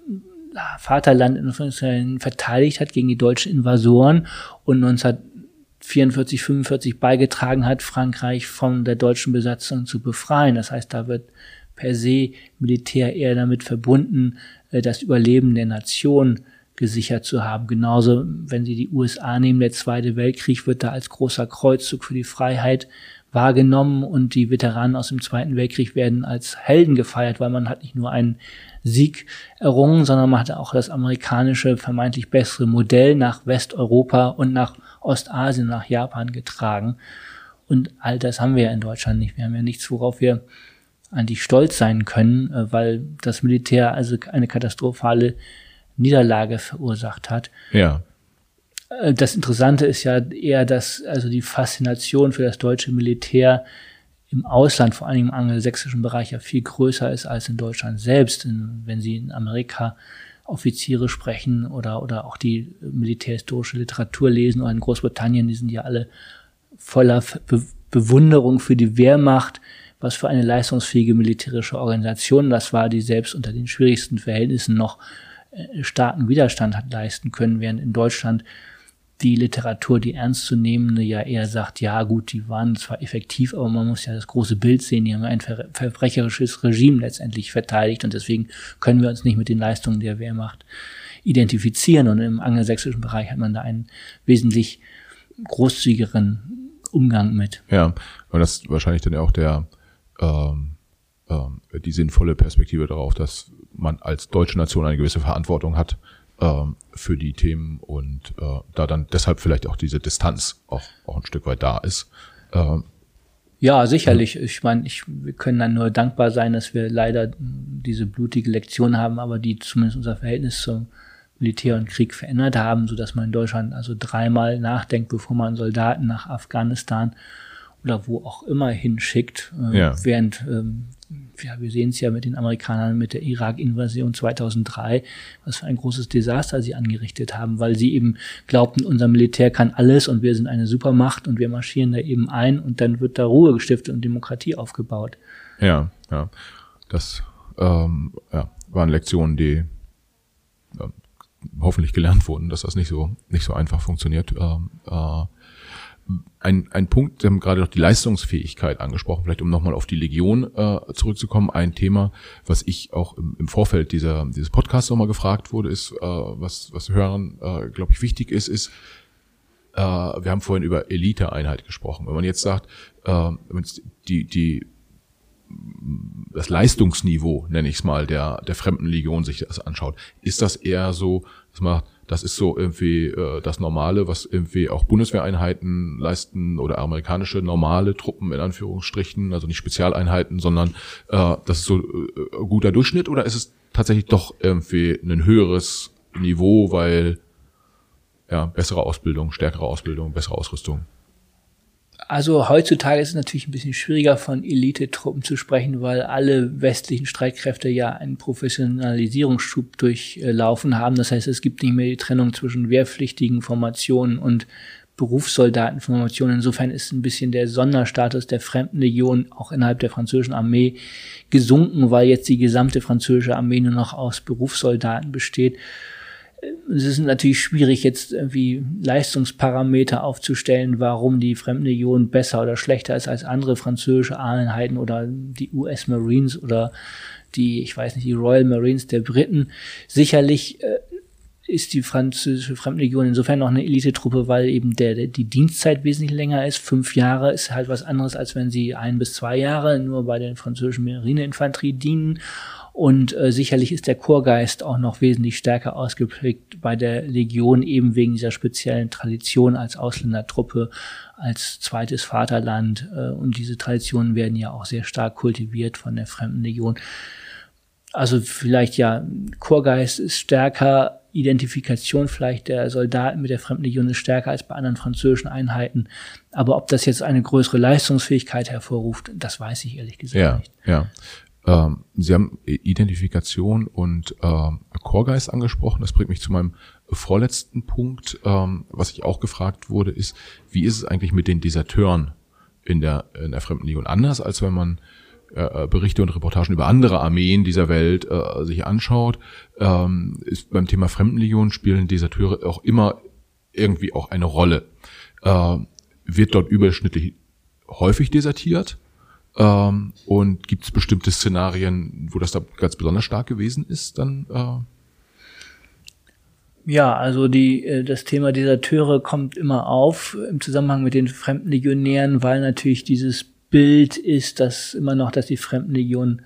Vaterland in verteidigt hat gegen die deutschen Invasoren und 19 44, 45 beigetragen hat, Frankreich von der deutschen Besatzung zu befreien. Das heißt, da wird per se Militär eher damit verbunden, äh, das Überleben der Nation gesichert zu haben. Genauso, wenn Sie die USA nehmen, der Zweite Weltkrieg wird da als großer Kreuzzug für die Freiheit wahrgenommen und die Veteranen aus dem Zweiten Weltkrieg werden als Helden gefeiert, weil man hat nicht nur einen Sieg errungen, sondern man hat auch das amerikanische vermeintlich bessere Modell nach Westeuropa und nach Ostasien, nach Japan getragen. Und all das haben wir ja in Deutschland nicht. Wir haben ja nichts, worauf wir eigentlich stolz sein können, äh, weil das Militär also eine katastrophale Niederlage verursacht hat. Ja. Äh, das Interessante ist ja eher, dass also die Faszination für das deutsche Militär im Ausland, vor allem im angelsächsischen Bereich, ja viel größer ist als in Deutschland selbst. Wenn Sie in Amerika Offiziere sprechen oder, oder auch die militärhistorische Literatur lesen oder in Großbritannien, die sind ja alle voller Be Bewunderung für die Wehrmacht, was für eine leistungsfähige militärische Organisation das war, die selbst unter den schwierigsten Verhältnissen noch äh, starken Widerstand hat leisten können, während in Deutschland die Literatur, die ernstzunehmende, ja eher sagt, ja gut, die waren zwar effektiv, aber man muss ja das große Bild sehen, die haben ein ver verbrecherisches Regime letztendlich verteidigt und deswegen können wir uns nicht mit den Leistungen der Wehrmacht identifizieren und im angelsächsischen Bereich hat man da einen wesentlich großzügigeren Umgang mit. Ja, aber das ist wahrscheinlich dann ja auch der ähm, ähm, die sinnvolle Perspektive darauf, dass man als deutsche Nation eine gewisse Verantwortung hat für die Themen und äh, da dann deshalb vielleicht auch diese Distanz auch, auch ein Stück weit da ist. Äh, ja, sicherlich. Ich meine, ich, wir können dann nur dankbar sein, dass wir leider diese blutige Lektion haben, aber die zumindest unser Verhältnis zum Militär und Krieg verändert haben, so dass man in Deutschland also dreimal nachdenkt, bevor man Soldaten nach Afghanistan oder wo auch immer hinschickt, äh, ja. während ähm, ja, wir sehen es ja mit den Amerikanern mit der Irak-Invasion 2003, was für ein großes Desaster sie angerichtet haben, weil sie eben glaubten, unser Militär kann alles und wir sind eine Supermacht und wir marschieren da eben ein und dann wird da Ruhe gestiftet und Demokratie aufgebaut. Ja, ja. Das ähm, ja, waren Lektionen, die äh, hoffentlich gelernt wurden, dass das nicht so nicht so einfach funktioniert. Ähm, äh, ein, ein Punkt, Sie haben gerade noch die Leistungsfähigkeit angesprochen, vielleicht um nochmal auf die Legion äh, zurückzukommen. Ein Thema, was ich auch im, im Vorfeld dieser, dieses Podcasts nochmal gefragt wurde, ist, äh, was, was Hörern, äh, glaube ich, wichtig ist, ist, äh, wir haben vorhin über Elite-Einheit gesprochen. Wenn man jetzt sagt, äh, die, die das Leistungsniveau, nenne ich es mal, der, der fremden Legion sich das anschaut, ist das eher so, dass man das ist so irgendwie äh, das Normale, was irgendwie auch Bundeswehreinheiten leisten oder amerikanische normale Truppen in Anführungsstrichen, also nicht Spezialeinheiten, sondern äh, das ist so äh, guter Durchschnitt oder ist es tatsächlich doch irgendwie ein höheres Niveau, weil ja, bessere Ausbildung, stärkere Ausbildung, bessere Ausrüstung? Also heutzutage ist es natürlich ein bisschen schwieriger von Elite-Truppen zu sprechen, weil alle westlichen Streitkräfte ja einen Professionalisierungsschub durchlaufen haben. Das heißt, es gibt nicht mehr die Trennung zwischen wehrpflichtigen Formationen und Berufssoldatenformationen. Insofern ist ein bisschen der Sonderstatus der Fremdenlegion auch innerhalb der französischen Armee gesunken, weil jetzt die gesamte französische Armee nur noch aus Berufssoldaten besteht es ist natürlich schwierig, jetzt irgendwie Leistungsparameter aufzustellen, warum die Fremdenlegion besser oder schlechter ist als andere französische Einheiten oder die US Marines oder die, ich weiß nicht, die Royal Marines der Briten. Sicherlich äh, ist die französische Fremdenlegion insofern noch eine Elitetruppe, weil eben der, der, die Dienstzeit wesentlich länger ist. Fünf Jahre ist halt was anderes, als wenn sie ein bis zwei Jahre nur bei der französischen Marineinfanterie dienen. Und äh, sicherlich ist der Chorgeist auch noch wesentlich stärker ausgeprägt bei der Legion, eben wegen dieser speziellen Tradition als Ausländertruppe, als zweites Vaterland. Äh, und diese Traditionen werden ja auch sehr stark kultiviert von der Fremden Legion. Also vielleicht ja, Chorgeist ist stärker, Identifikation vielleicht der Soldaten mit der Fremdenlegion ist stärker als bei anderen französischen Einheiten. Aber ob das jetzt eine größere Leistungsfähigkeit hervorruft, das weiß ich ehrlich gesagt ja, nicht. Ja. Ähm, Sie haben Identifikation und ähm, Chorgeist angesprochen. Das bringt mich zu meinem vorletzten Punkt. Ähm, was ich auch gefragt wurde, ist, wie ist es eigentlich mit den Deserteuren in der, in der Fremdenlegion? Anders als wenn man äh, Berichte und Reportagen über andere Armeen dieser Welt äh, sich anschaut, ähm, ist beim Thema Fremdenlegion spielen Deserteure auch immer irgendwie auch eine Rolle. Äh, wird dort überschnittlich häufig desertiert? Ähm, und gibt es bestimmte Szenarien, wo das da ganz besonders stark gewesen ist, dann? Äh ja, also die, äh, das Thema Deserteure kommt immer auf im Zusammenhang mit den Fremdenlegionären, weil natürlich dieses Bild ist, dass immer noch, dass die Fremdenlegion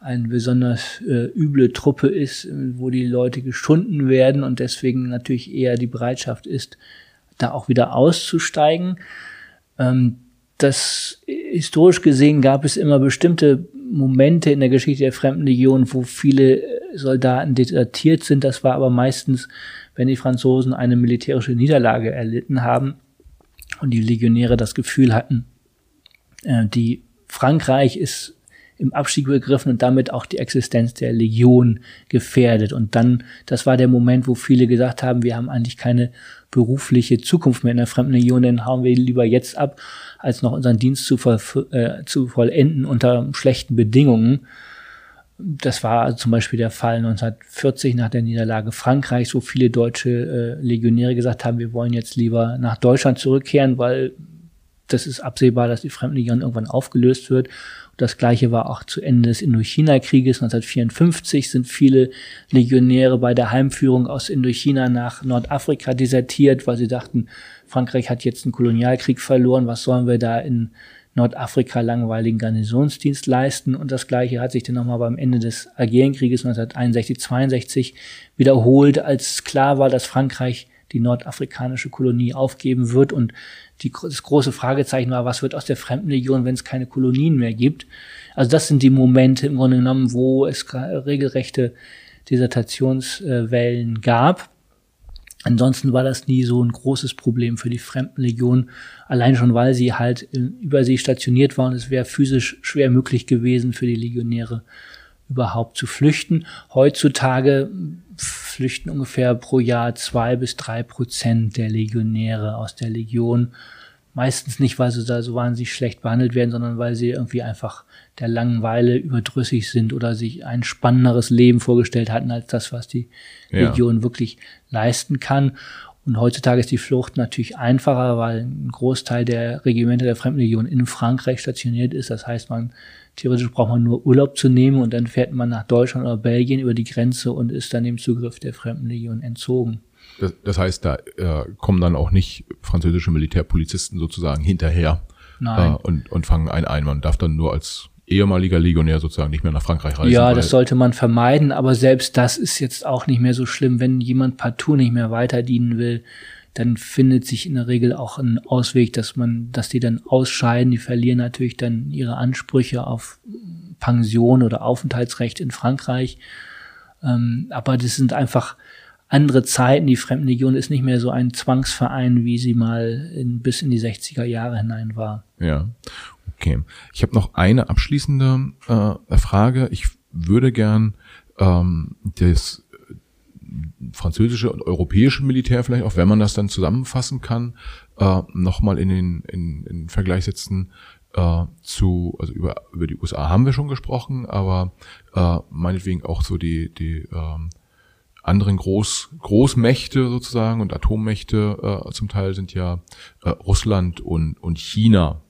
eine besonders äh, üble Truppe ist, wo die Leute geschunden werden und deswegen natürlich eher die Bereitschaft ist, da auch wieder auszusteigen. Ähm, das historisch gesehen gab es immer bestimmte Momente in der Geschichte der Fremdenlegion, wo viele Soldaten desertiert sind. Das war aber meistens, wenn die Franzosen eine militärische Niederlage erlitten haben und die Legionäre das Gefühl hatten, äh, die Frankreich ist im Abstieg begriffen und damit auch die Existenz der Legion gefährdet. Und dann, das war der Moment, wo viele gesagt haben, wir haben eigentlich keine berufliche Zukunft mehr in der Fremdenlegion, dann hauen wir lieber jetzt ab, als noch unseren Dienst zu, voll, äh, zu vollenden unter schlechten Bedingungen. Das war zum Beispiel der Fall 1940 nach der Niederlage Frankreichs, wo viele deutsche äh, Legionäre gesagt haben, wir wollen jetzt lieber nach Deutschland zurückkehren, weil das ist absehbar, dass die Fremdenlegion irgendwann aufgelöst wird. Das gleiche war auch zu Ende des Indochina-Krieges 1954 sind viele Legionäre bei der Heimführung aus Indochina nach Nordafrika desertiert, weil sie dachten, Frankreich hat jetzt einen Kolonialkrieg verloren, was sollen wir da in Nordafrika langweiligen Garnisonsdienst leisten. Und das Gleiche hat sich dann nochmal beim Ende des Algerienkrieges 1961, 62 wiederholt, als klar war, dass Frankreich die nordafrikanische Kolonie aufgeben wird. Und die, das große Fragezeichen war, was wird aus der Fremdenlegion, wenn es keine Kolonien mehr gibt? Also das sind die Momente im Grunde genommen, wo es regelrechte Dissertationswellen gab. Ansonsten war das nie so ein großes Problem für die Fremdenlegion, allein schon weil sie halt über sie stationiert waren. Es wäre physisch schwer möglich gewesen für die Legionäre überhaupt zu flüchten. Heutzutage flüchten ungefähr pro Jahr zwei bis drei Prozent der Legionäre aus der Legion. Meistens nicht, weil sie da so wahnsinnig schlecht behandelt werden, sondern weil sie irgendwie einfach der Langeweile überdrüssig sind oder sich ein spannenderes Leben vorgestellt hatten als das, was die ja. Legion wirklich leisten kann. Und heutzutage ist die Flucht natürlich einfacher, weil ein Großteil der Regimente der Fremdenlegion in Frankreich stationiert ist. Das heißt, man theoretisch braucht man nur Urlaub zu nehmen und dann fährt man nach Deutschland oder Belgien über die Grenze und ist dann dem Zugriff der Fremdenlegion entzogen. Das, das heißt, da äh, kommen dann auch nicht französische Militärpolizisten sozusagen hinterher äh, und, und fangen einen ein. Man darf dann nur als ehemaliger Legionär sozusagen nicht mehr nach Frankreich reisen. Ja, das sollte man vermeiden, aber selbst das ist jetzt auch nicht mehr so schlimm, wenn jemand partout nicht mehr weiter dienen will dann findet sich in der Regel auch ein Ausweg, dass man, dass die dann ausscheiden. Die verlieren natürlich dann ihre Ansprüche auf Pension oder Aufenthaltsrecht in Frankreich. Ähm, aber das sind einfach andere Zeiten. Die Fremdenlegion ist nicht mehr so ein Zwangsverein, wie sie mal in, bis in die 60er Jahre hinein war. Ja, okay. Ich habe noch eine abschließende äh, Frage. Ich würde gern ähm, das französische und europäische Militär vielleicht, auch wenn man das dann zusammenfassen kann, äh, nochmal in den in, in Vergleich setzen äh, zu, also über, über die USA haben wir schon gesprochen, aber äh, meinetwegen auch so die, die ähm, anderen Groß, Großmächte sozusagen und Atommächte äh, zum Teil sind ja äh, Russland und, und China.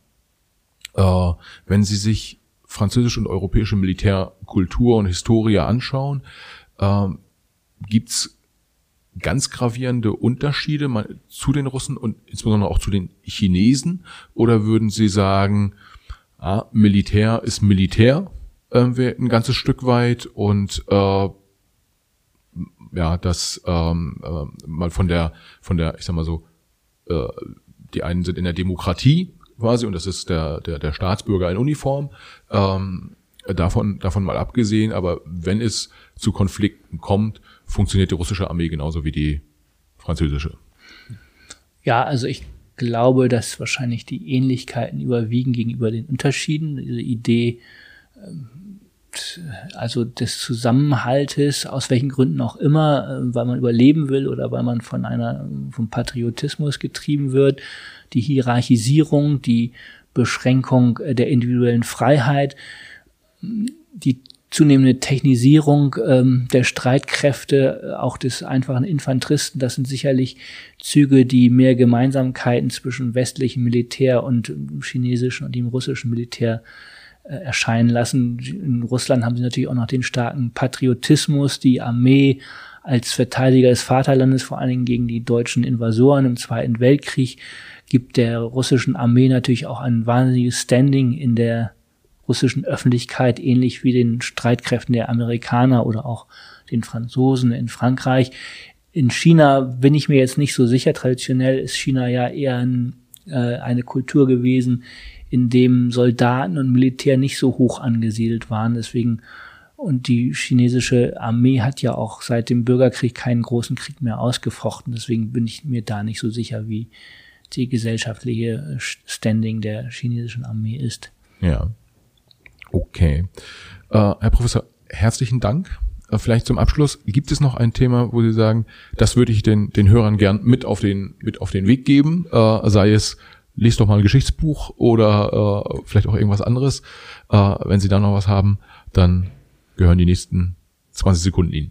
Äh, wenn Sie sich französische und europäische Militärkultur und Historie anschauen, äh, gibt's ganz gravierende Unterschiede zu den Russen und insbesondere auch zu den Chinesen? Oder würden Sie sagen, ah, Militär ist Militär äh, ein ganzes Stück weit und äh, ja, das ähm, äh, mal von der, von der, ich sag mal so, äh, die einen sind in der Demokratie quasi und das ist der, der, der Staatsbürger in Uniform. Ähm, davon, davon mal abgesehen, aber wenn es zu Konflikten kommt, funktioniert die russische Armee genauso wie die französische. Ja, also ich glaube, dass wahrscheinlich die Ähnlichkeiten überwiegen gegenüber den Unterschieden. Diese Idee, ähm, also des Zusammenhaltes, aus welchen Gründen auch immer, äh, weil man überleben will oder weil man von einer, vom Patriotismus getrieben wird, die Hierarchisierung, die Beschränkung der individuellen Freiheit, die zunehmende Technisierung ähm, der Streitkräfte, äh, auch des einfachen Infanteristen, das sind sicherlich Züge, die mehr Gemeinsamkeiten zwischen westlichem Militär und chinesischen und dem russischen Militär äh, erscheinen lassen. In Russland haben sie natürlich auch noch den starken Patriotismus, die Armee als Verteidiger des Vaterlandes, vor allen Dingen gegen die deutschen Invasoren im Zweiten Weltkrieg, gibt der russischen Armee natürlich auch ein wahnsinniges Standing in der russischen Öffentlichkeit, ähnlich wie den Streitkräften der Amerikaner oder auch den Franzosen in Frankreich. In China bin ich mir jetzt nicht so sicher. Traditionell ist China ja eher ein, äh, eine Kultur gewesen, in dem Soldaten und Militär nicht so hoch angesiedelt waren. Deswegen und die chinesische Armee hat ja auch seit dem Bürgerkrieg keinen großen Krieg mehr ausgefochten. Deswegen bin ich mir da nicht so sicher, wie die gesellschaftliche Standing der chinesischen Armee ist. Ja. Okay. Äh, Herr Professor, herzlichen Dank. Äh, vielleicht zum Abschluss, gibt es noch ein Thema, wo Sie sagen, das würde ich den, den Hörern gern mit auf den, mit auf den Weg geben, äh, sei es, lest doch mal ein Geschichtsbuch oder äh, vielleicht auch irgendwas anderes. Äh, wenn Sie da noch was haben, dann gehören die nächsten 20 Sekunden Ihnen.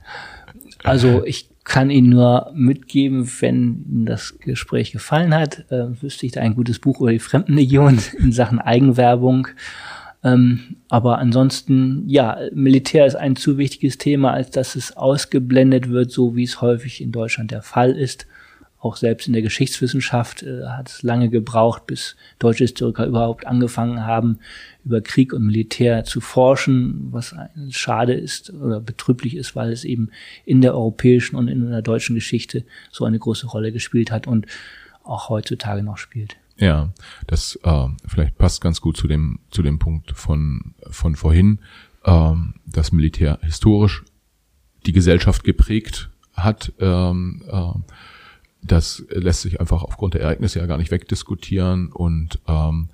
also ich kann Ihnen nur mitgeben, wenn Ihnen das Gespräch gefallen hat, äh, wüsste ich da ein gutes Buch über die Fremdenlegion in Sachen Eigenwerbung. Ähm, aber ansonsten, ja, Militär ist ein zu wichtiges Thema, als dass es ausgeblendet wird, so wie es häufig in Deutschland der Fall ist. auch selbst in der Geschichtswissenschaft äh, hat es lange gebraucht, bis deutsche Historiker überhaupt angefangen haben, über Krieg und Militär zu forschen, was schade ist oder betrüblich ist, weil es eben in der europäischen und in der deutschen Geschichte so eine große Rolle gespielt hat und auch heutzutage noch spielt. Ja, das äh, vielleicht passt ganz gut zu dem zu dem Punkt von von vorhin, äh, das Militär historisch die Gesellschaft geprägt hat. Ähm, äh, das lässt sich einfach aufgrund der Ereignisse ja gar nicht wegdiskutieren und ähm,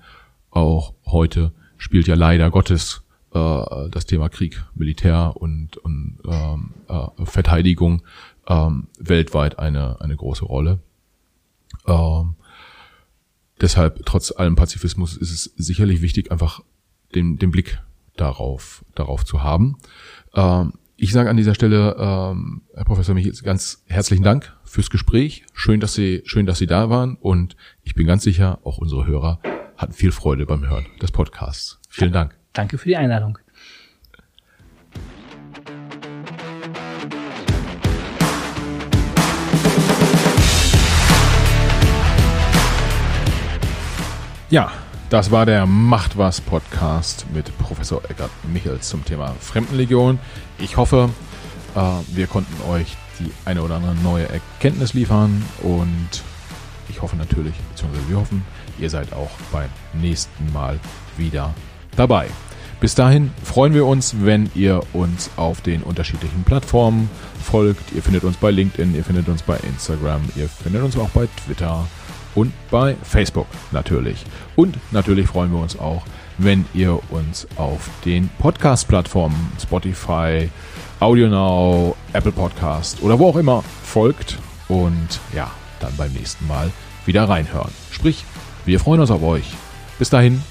auch heute spielt ja leider Gottes äh, das Thema Krieg, Militär und, und ähm, äh, Verteidigung ähm, weltweit eine, eine große Rolle. Ähm, deshalb, trotz allem Pazifismus, ist es sicherlich wichtig, einfach den, den Blick darauf, darauf zu haben. Ähm, ich sage an dieser Stelle, ähm, Herr Professor Michels, ganz herzlichen Dank fürs Gespräch. Schön, dass Sie, schön, dass Sie da waren und ich bin ganz sicher, auch unsere Hörer hatten viel Freude beim Hören des Podcasts. Vielen Dank. Danke für die Einladung. Ja, das war der Macht was Podcast mit Professor Eckert Michels zum Thema Fremdenlegion. Ich hoffe, äh, wir konnten euch die eine oder andere neue Erkenntnis liefern und ich hoffe natürlich, beziehungsweise wir hoffen, ihr seid auch beim nächsten Mal wieder dabei. Bis dahin freuen wir uns, wenn ihr uns auf den unterschiedlichen Plattformen folgt. Ihr findet uns bei LinkedIn, ihr findet uns bei Instagram, ihr findet uns auch bei Twitter und bei Facebook natürlich. Und natürlich freuen wir uns auch, wenn ihr uns auf den Podcast-Plattformen Spotify, AudioNow, Apple Podcast oder wo auch immer folgt und ja, dann beim nächsten Mal wieder reinhören. Sprich, wir freuen uns auf euch. Bis dahin.